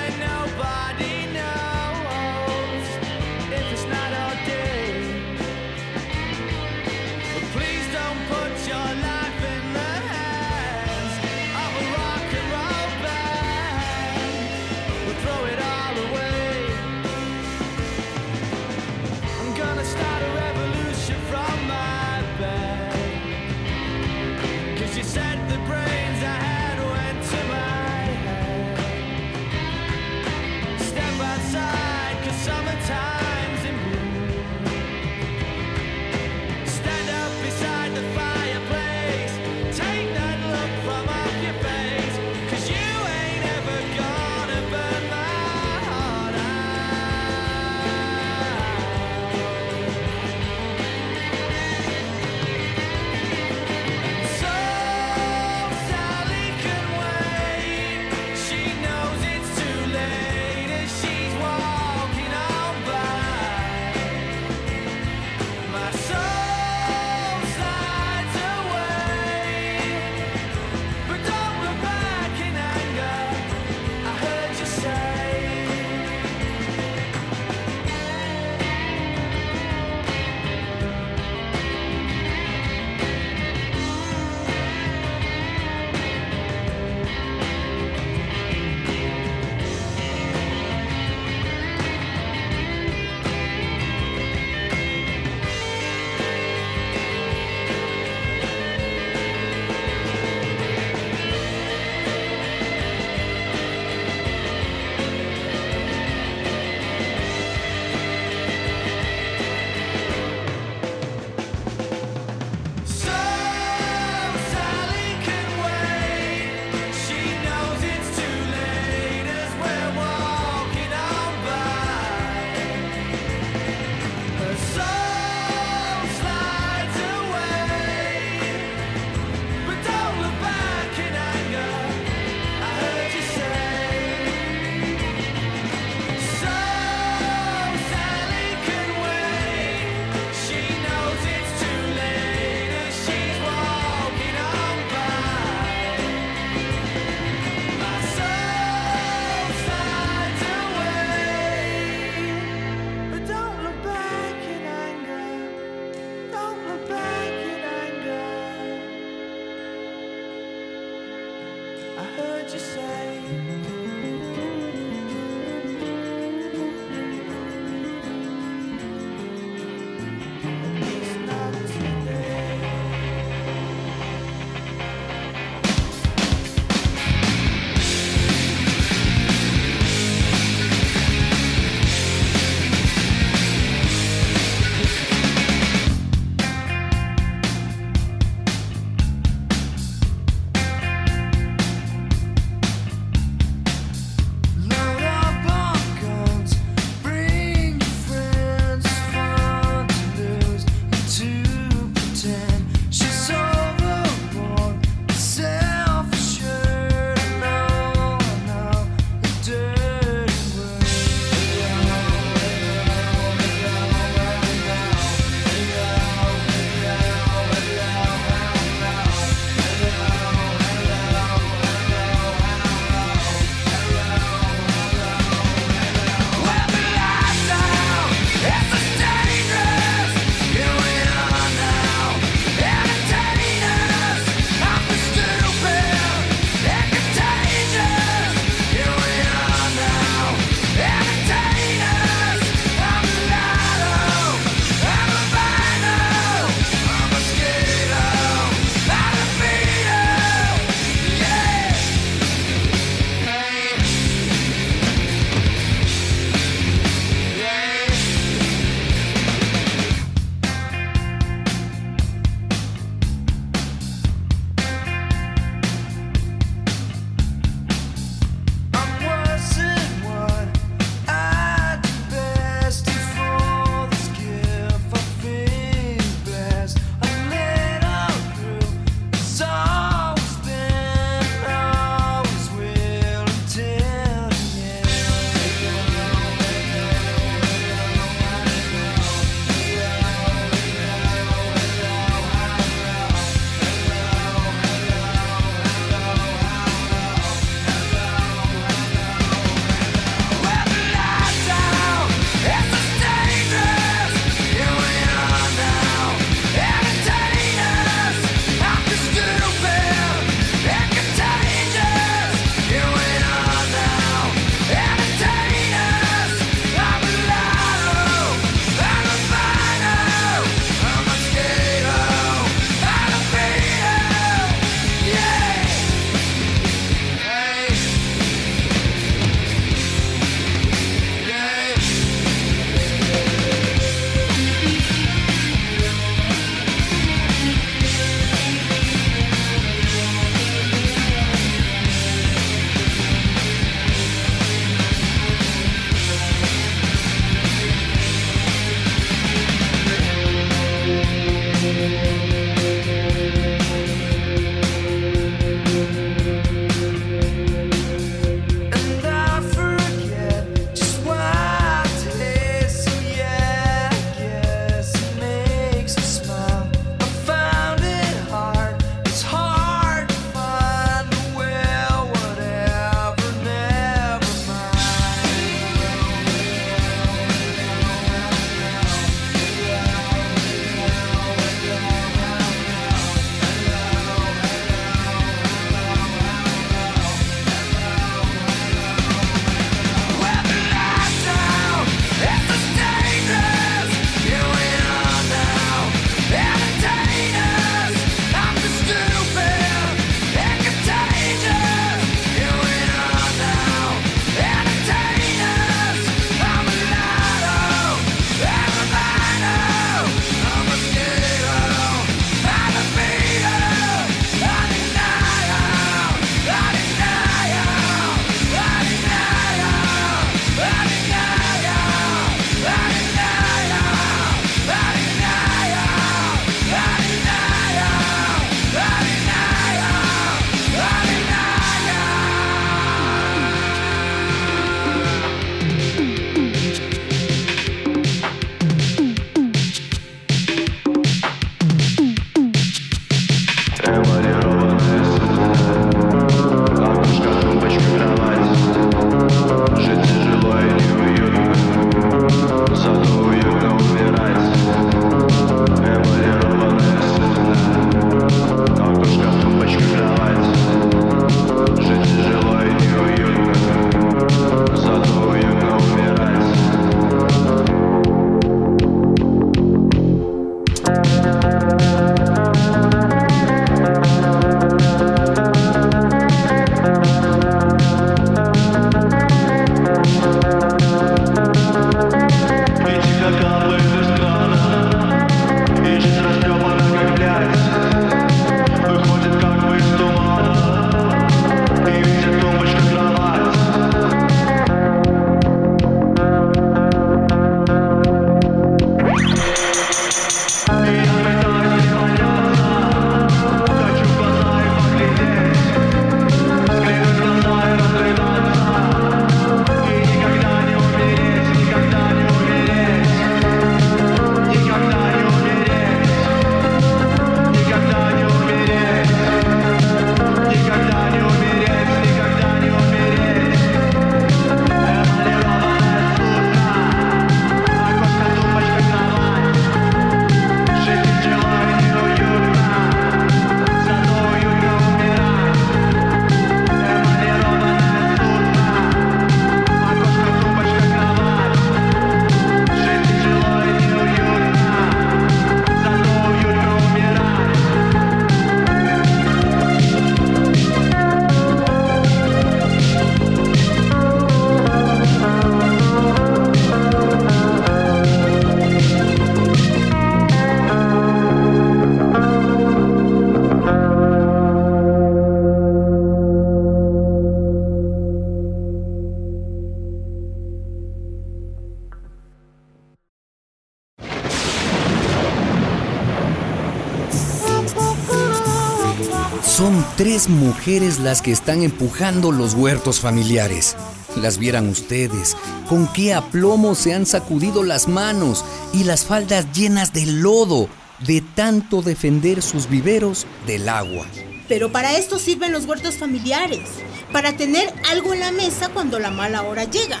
tres mujeres las que están empujando los huertos familiares. Las vieran ustedes, con qué aplomo se han sacudido las manos y las faldas llenas de lodo de tanto defender sus viveros del agua. Pero para esto sirven los huertos familiares, para tener algo en la mesa cuando la mala hora llega.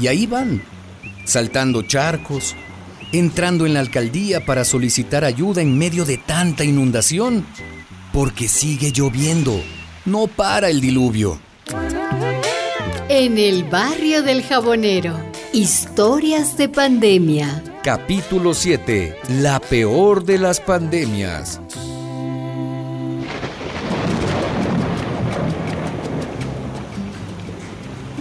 Y ahí van, saltando charcos, entrando en la alcaldía para solicitar ayuda en medio de tanta inundación, porque sigue lloviendo, no para el diluvio. En el barrio del jabonero, historias de pandemia. Capítulo 7. La peor de las pandemias.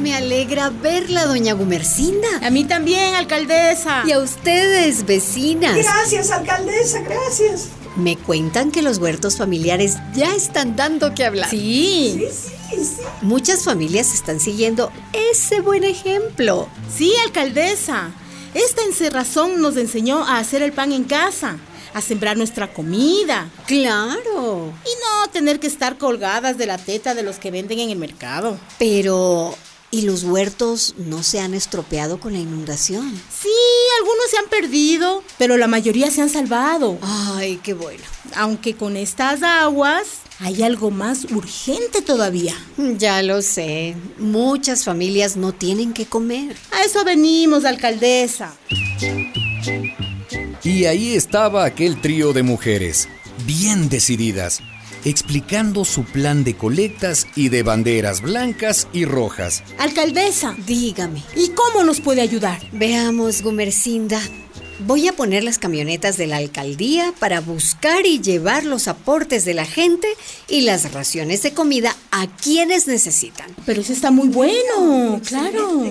Me alegra verla, doña Gumercinda. A mí también, alcaldesa. Y a ustedes, vecinas. Gracias, alcaldesa, gracias. Me cuentan que los huertos familiares ya están dando que hablar. Sí. Sí, sí, sí. Muchas familias están siguiendo ese buen ejemplo. Sí, alcaldesa. Esta encerrazón nos enseñó a hacer el pan en casa, a sembrar nuestra comida Claro. y no tener que estar colgadas de la teta de los que venden en el mercado. Pero, ¿y los huertos no se han estropeado con la inundación? Sí, algunos se han perdido, pero la mayoría se han salvado. Ay, qué bueno. Aunque con estas aguas hay algo más urgente todavía. Ya lo sé. Muchas familias no tienen que comer. A eso venimos, alcaldesa. Y ahí estaba aquel trío de mujeres, bien decididas, explicando su plan de colectas y de banderas blancas y rojas. Alcaldesa, Dígame. ¿y cómo nos puede ayudar? Veamos, Gumercinda. Voy a poner las camionetas de la alcaldía para buscar y llevar los aportes de la gente y las raciones de comida a quienes necesitan. Pero eso está muy bueno, claro.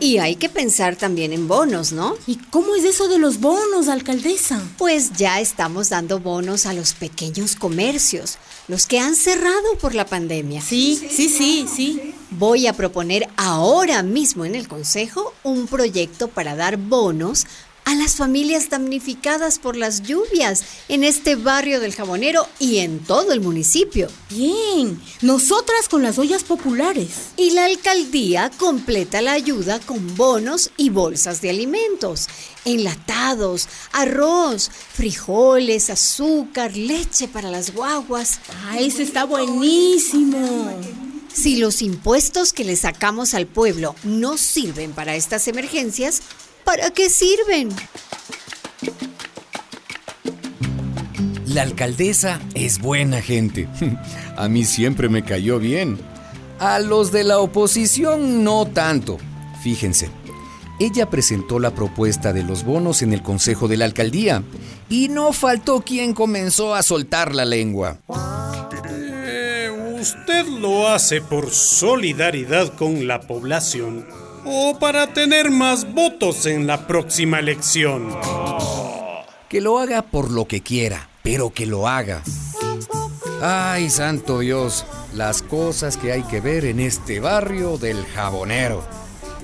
Y hay que pensar también en bonos, ¿no? ¿Y cómo es eso de los bonos, alcaldesa? Pues ya estamos dando bonos a los pequeños comercios, los que han cerrado por la pandemia. Sí, sí, sí, sí. Voy a proponer ahora mismo en el Consejo un proyecto para dar bonos a las familias damnificadas por las lluvias en este barrio del Jabonero y en todo el municipio. Bien, nosotras con las ollas populares. Y la alcaldía completa la ayuda con bonos y bolsas de alimentos, enlatados, arroz, frijoles, azúcar, leche para las guaguas. Ah, ese está buenísimo. Si los impuestos que le sacamos al pueblo no sirven para estas emergencias, ¿para qué sirven? La alcaldesa es buena gente. A mí siempre me cayó bien. A los de la oposición no tanto. Fíjense, ella presentó la propuesta de los bonos en el Consejo de la Alcaldía y no faltó quien comenzó a soltar la lengua. Eh, ¿Usted lo hace por solidaridad con la población o para tener más votos en la próxima elección? Que lo haga por lo que quiera, pero que lo haga. Ay, santo Dios, las cosas que hay que ver en este barrio del jabonero.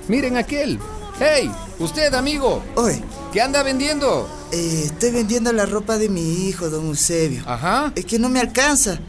Miren aquel. ¡Hey! Usted, amigo. Oye, ¿Qué anda vendiendo? eh, estoy vendiendo la ropa de mi hijo, don Eusebio. Ajá. Es que no me alcanza.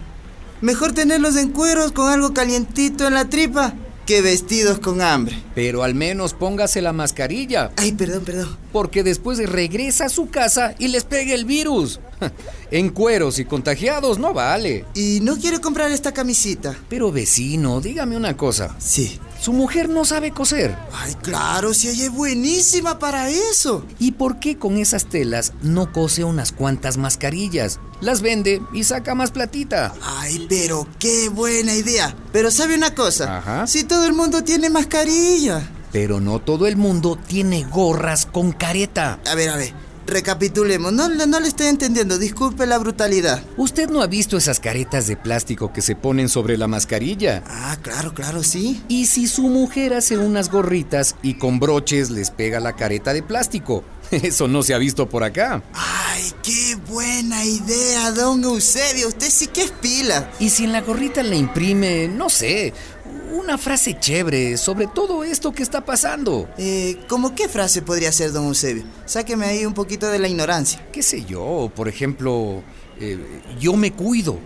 Mejor tenerlos en cueros con algo calientito en la tripa que vestidos con hambre. Pero al menos póngase la mascarilla. Ay, perdón, perdón. Porque después regresa a su casa y les pega el virus. En cueros y contagiados no vale. Y no quiere comprar esta camisita. Pero vecino, dígame una cosa. Sí. Su mujer no sabe coser. Ay, claro, si ella es buenísima para eso. ¿Y por qué con esas telas no cose unas cuantas mascarillas? Las vende y saca más platita. Ay, pero qué buena idea. Pero sabe una cosa. Ajá. Si todo el mundo tiene mascarilla. Pero no todo el mundo tiene gorras con careta. A ver, a ver. Recapitulemos. No, le- no le estoy entendiendo. Disculpe la brutalidad. ¿Usted no ha visto esas caretas de plástico que se ponen sobre la mascarilla? Ah, claro, claro, sí. Y si su mujer hace unas gorritas y con broches les pega la careta de plástico. Eso no se ha visto por acá. Ay, qué buena idea, don Eusebio. Usted sí que es pila. Y si en la gorrita le imprime, no sé, una frase chévere sobre todo esto que está pasando. Eh, ¿cómo qué frase podría ser, don Eusebio? Sáqueme ahí un poquito de la ignorancia. ¿Qué sé yo? Por ejemplo, eh, yo me cuido.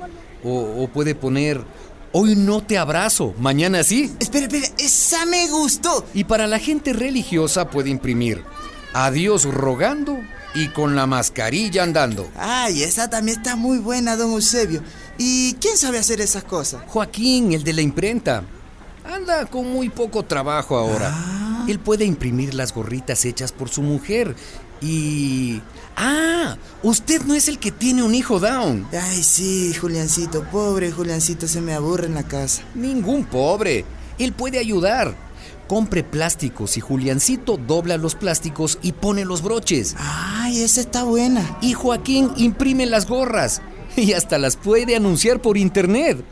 O, o puede poner, hoy no te abrazo, mañana sí. Espera, espera, esa me gustó. Y para la gente religiosa puede imprimir, adiós rogando y con la mascarilla andando. Ay, esa también está muy buena, don Eusebio. ¿Y quién sabe hacer esas cosas? Joaquín, el de la imprenta. Anda con muy poco trabajo ahora. Él puede imprimir las gorritas hechas por su mujer. Y... Ah, usted no es el que tiene un hijo down. Ay, sí, Juliancito, pobre Juliancito, se me aburre en la casa. Ningún pobre. Él puede ayudar. Compre plásticos y Juliancito dobla los plásticos y pone los broches. Ay, esa está buena. Y Joaquín imprime las gorras y hasta las puede anunciar por internet.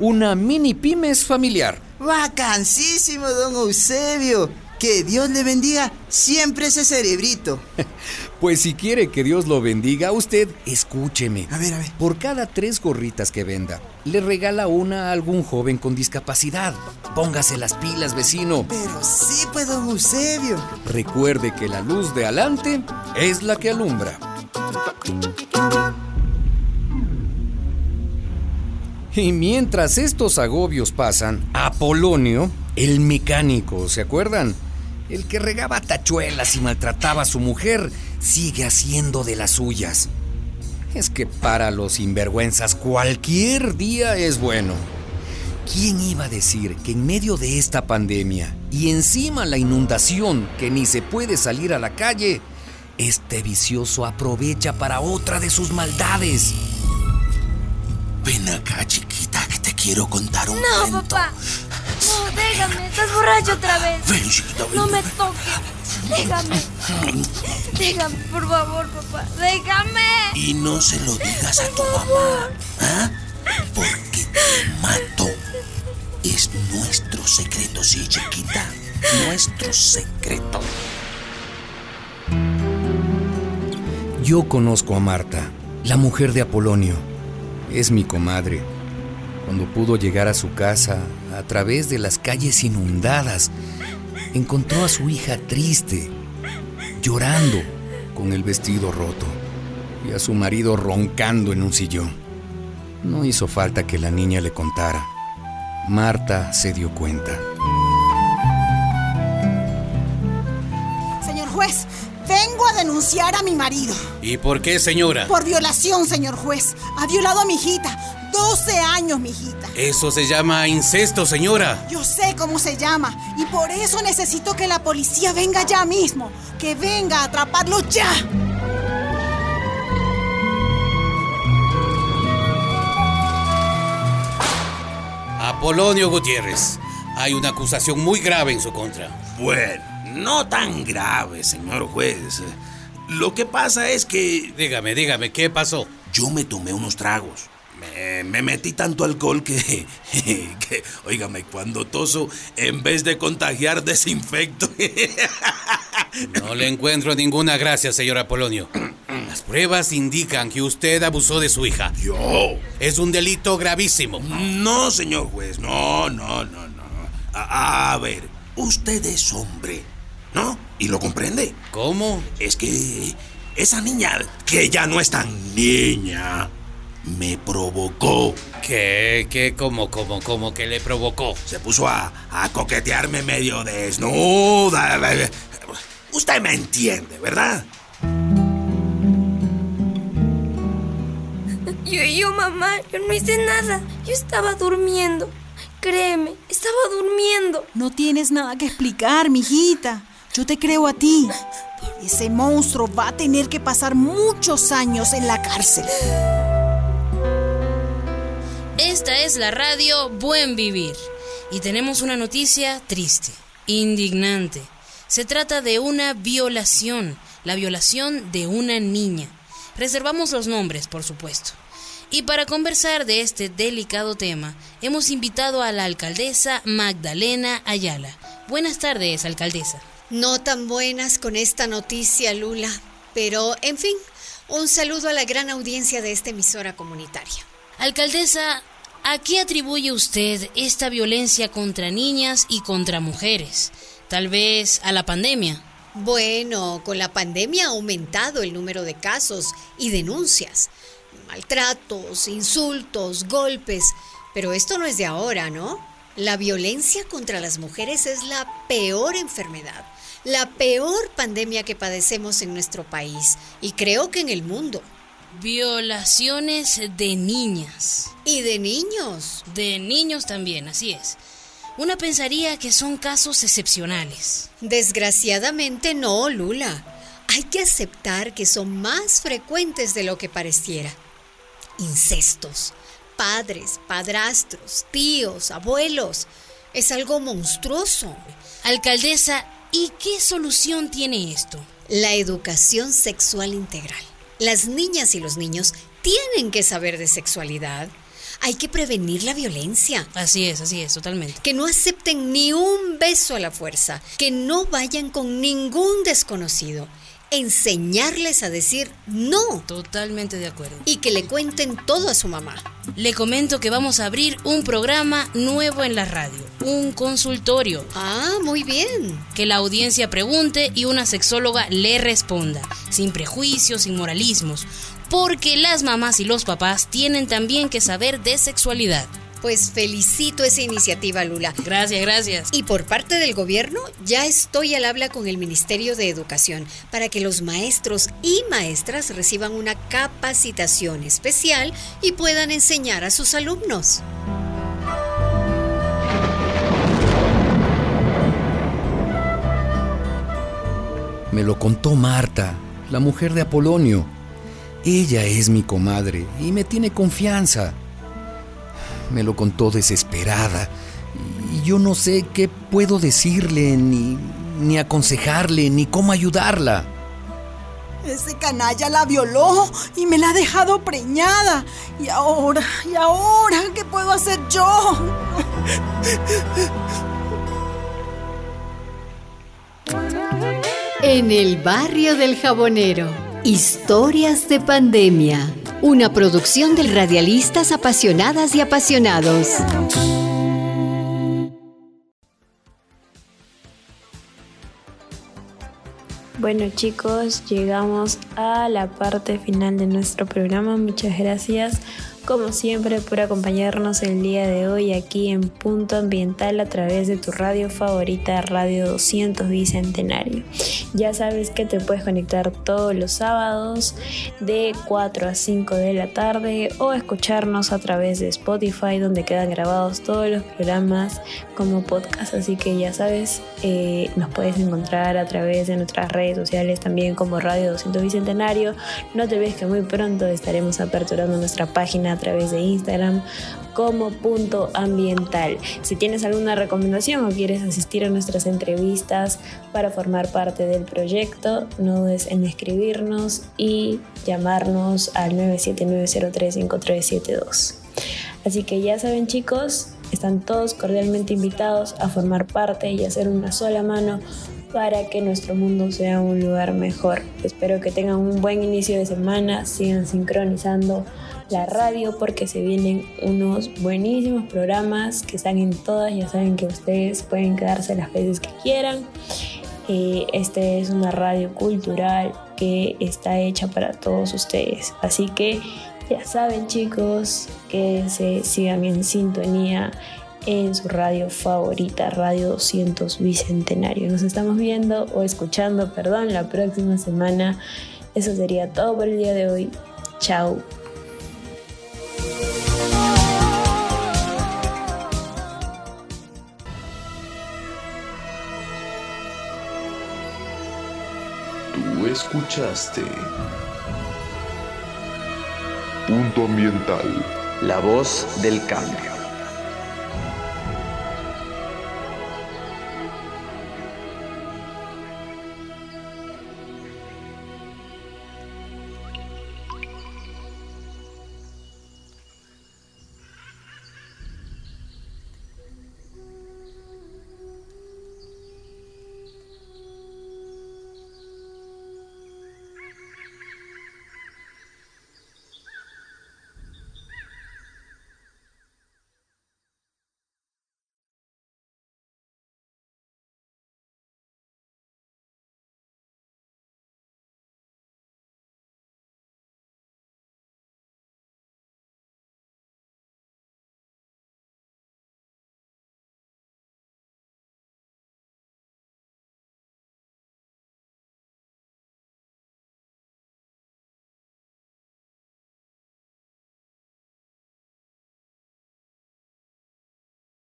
Una mini pymes familiar. Vacancísimo, don Eusebio. Que Dios le bendiga siempre ese cerebrito. Pues si quiere que Dios lo bendiga, usted escúcheme. A ver, a ver. Por cada tres gorritas que venda, le regala una a algún joven con discapacidad. Póngase las pilas, vecino. Pero sí, pues, don Eusebio. Recuerde que la luz de adelante es la que alumbra. Y mientras estos agobios pasan, Apolonio, el mecánico, ¿se acuerdan? El que regaba tachuelas y maltrataba a su mujer, sigue haciendo de las suyas. Es que para los sinvergüenzas cualquier día es bueno. ¿Quién iba a decir que en medio de esta pandemia y encima la inundación que ni se puede salir a la calle, este vicioso aprovecha para otra de sus maldades? Ven acá, chiquita, que te quiero contar un No, cuento. papá. No, déjame. Estás borracho otra vez. Ven, chiquita, ven. No me toques. Déjame. Déjame, por favor, papá. Déjame. Y no se lo digas a tu mamá, ¿ah? Porque te mato. Es nuestro secreto, sí, chiquita. Nuestro secreto. Yo conozco a Marta, la mujer de Apolonio. Es mi comadre. Cuando pudo llegar a su casa a través de las calles inundadas, encontró a su hija triste, llorando con el vestido roto y a su marido roncando en un sillón. No hizo falta que la niña le contara. Marta se dio cuenta. Señor juez, vengo a denunciar a mi marido. ¿Y por qué, señora? Por violación, señor juez. Ha violado a mi hijita. 12 años, mi hijita. Eso se llama incesto, señora. Yo sé cómo se llama y por eso necesito que la policía venga ya mismo. Que venga a atraparlo ya. Apolonio Gutiérrez. Hay una acusación muy grave en su contra. Bueno, no tan grave, señor juez. Lo que pasa es que... Dígame, dígame, ¿qué pasó? Yo me tomé unos tragos. Me, me metí tanto alcohol que, que, óigame, cuando toso, en vez de contagiar, desinfecto. No le encuentro ninguna gracia, señor Apolonio. Las pruebas indican que usted abusó de su hija. ¿Yo? Es un delito gravísimo. No, señor juez, no, no, no, no. A, a ver, usted es hombre, ¿no? ¿Y lo comprende? ¿Cómo? Es que esa niña, que ya no es tan niña, me provocó. ¿Qué? ¿Qué? ¿Cómo? ¿Cómo? ¿Cómo que le provocó? Se puso a, a coquetearme medio desnuda. Usted me entiende, ¿verdad? Yo, yo, mamá, yo no hice nada. Yo estaba durmiendo. Créeme, estaba durmiendo. No tienes nada que explicar, mijita. Yo te creo a ti. Ese monstruo va a tener que pasar muchos años en la cárcel. Esta es la radio Buen Vivir y tenemos una noticia triste, indignante. Se trata de una violación, la violación de una niña. Reservamos los nombres, por supuesto. Y para conversar de este delicado tema, hemos invitado a la alcaldesa Magdalena Ayala. Buenas tardes, alcaldesa. No tan buenas con esta noticia, Lula, pero en fin, un saludo a la gran audiencia de esta emisora comunitaria. Alcaldesa, ¿a qué atribuye usted esta violencia contra niñas y contra mujeres? Tal vez a la pandemia. Bueno, con la pandemia ha aumentado el número de casos y denuncias. maltratos, insultos, golpes. Pero esto no es de ahora, ¿no? La violencia contra las mujeres es la peor enfermedad, la peor pandemia que padecemos en nuestro país y creo que en el mundo. Violaciones de niñas. Y de niños. De niños también, así es. Una pensaría que son casos excepcionales. Desgraciadamente no, Lula. Hay que aceptar que son más frecuentes de lo que pareciera. Incestos, padres, padrastros, tíos, abuelos. Es algo monstruoso. Alcaldesa, ¿y qué solución tiene esto? La educación sexual integral. Las niñas y los niños tienen que saber de sexualidad. Hay que prevenir la violencia. Así es, así es, totalmente. Que no acepten ni un beso a la fuerza. Que no vayan con ningún desconocido. Enseñarles a decir no. Totalmente de acuerdo. Y que le cuenten todo a su mamá. Le comento que vamos a abrir un programa nuevo en la radio, un consultorio. Ah, muy bien. Que la audiencia pregunte y una sexóloga le responda, sin prejuicios, sin moralismos, porque las mamás y los papás tienen también que saber de sexualidad. Pues felicito esa iniciativa, Lula. Gracias, gracias. Y por parte del gobierno, ya estoy al habla con el Ministerio de Educación para que los maestros y maestras reciban una capacitación especial y puedan enseñar a sus alumnos. Me lo contó Marta, la mujer de Apolonio. Ella es mi comadre y me tiene confianza. Me lo contó desesperada y yo no sé qué puedo decirle, ni, ni aconsejarle, ni cómo ayudarla. Ese canalla la violó y me la ha dejado preñada. Y ahora, y ahora, ¿qué puedo hacer yo? En el barrio del jabonero, historias de pandemia. Una producción del Radialistas Apasionadas y Apasionados. Bueno chicos, llegamos a la parte final de nuestro programa. Muchas gracias como siempre por acompañarnos el día de hoy aquí en Punto Ambiental a través de tu radio favorita Radio 200 Bicentenario. Ya sabes que te puedes conectar todos los sábados de 4 a 5 de la tarde o escucharnos a través de Spotify donde quedan grabados todos los programas como podcast. Así que ya sabes, eh, nos puedes encontrar a través de nuestras redes sociales también como Radio 200 Bicentenario. No te ves que muy pronto estaremos aperturando nuestra página a través de Instagram como punto ambiental. Si tienes alguna recomendación o quieres asistir a nuestras entrevistas para formar parte del proyecto, no dudes en escribirnos y llamarnos al 979035372. Así que ya saben chicos, están todos cordialmente invitados a formar parte y hacer una sola mano para que nuestro mundo sea un lugar mejor. Espero que tengan un buen inicio de semana, sigan sincronizando la radio porque se vienen unos buenísimos programas que están en todas, ya saben que ustedes pueden quedarse las veces que quieran. Eh, este es una radio cultural que está hecha para todos ustedes. Así que ya saben chicos que se sigan en sintonía en su radio favorita, Radio 200 Bicentenario. Nos estamos viendo o escuchando, perdón, la próxima semana. Eso sería todo por el día de hoy. Chao. Escuchaste Punto Ambiental. La voz del cambio.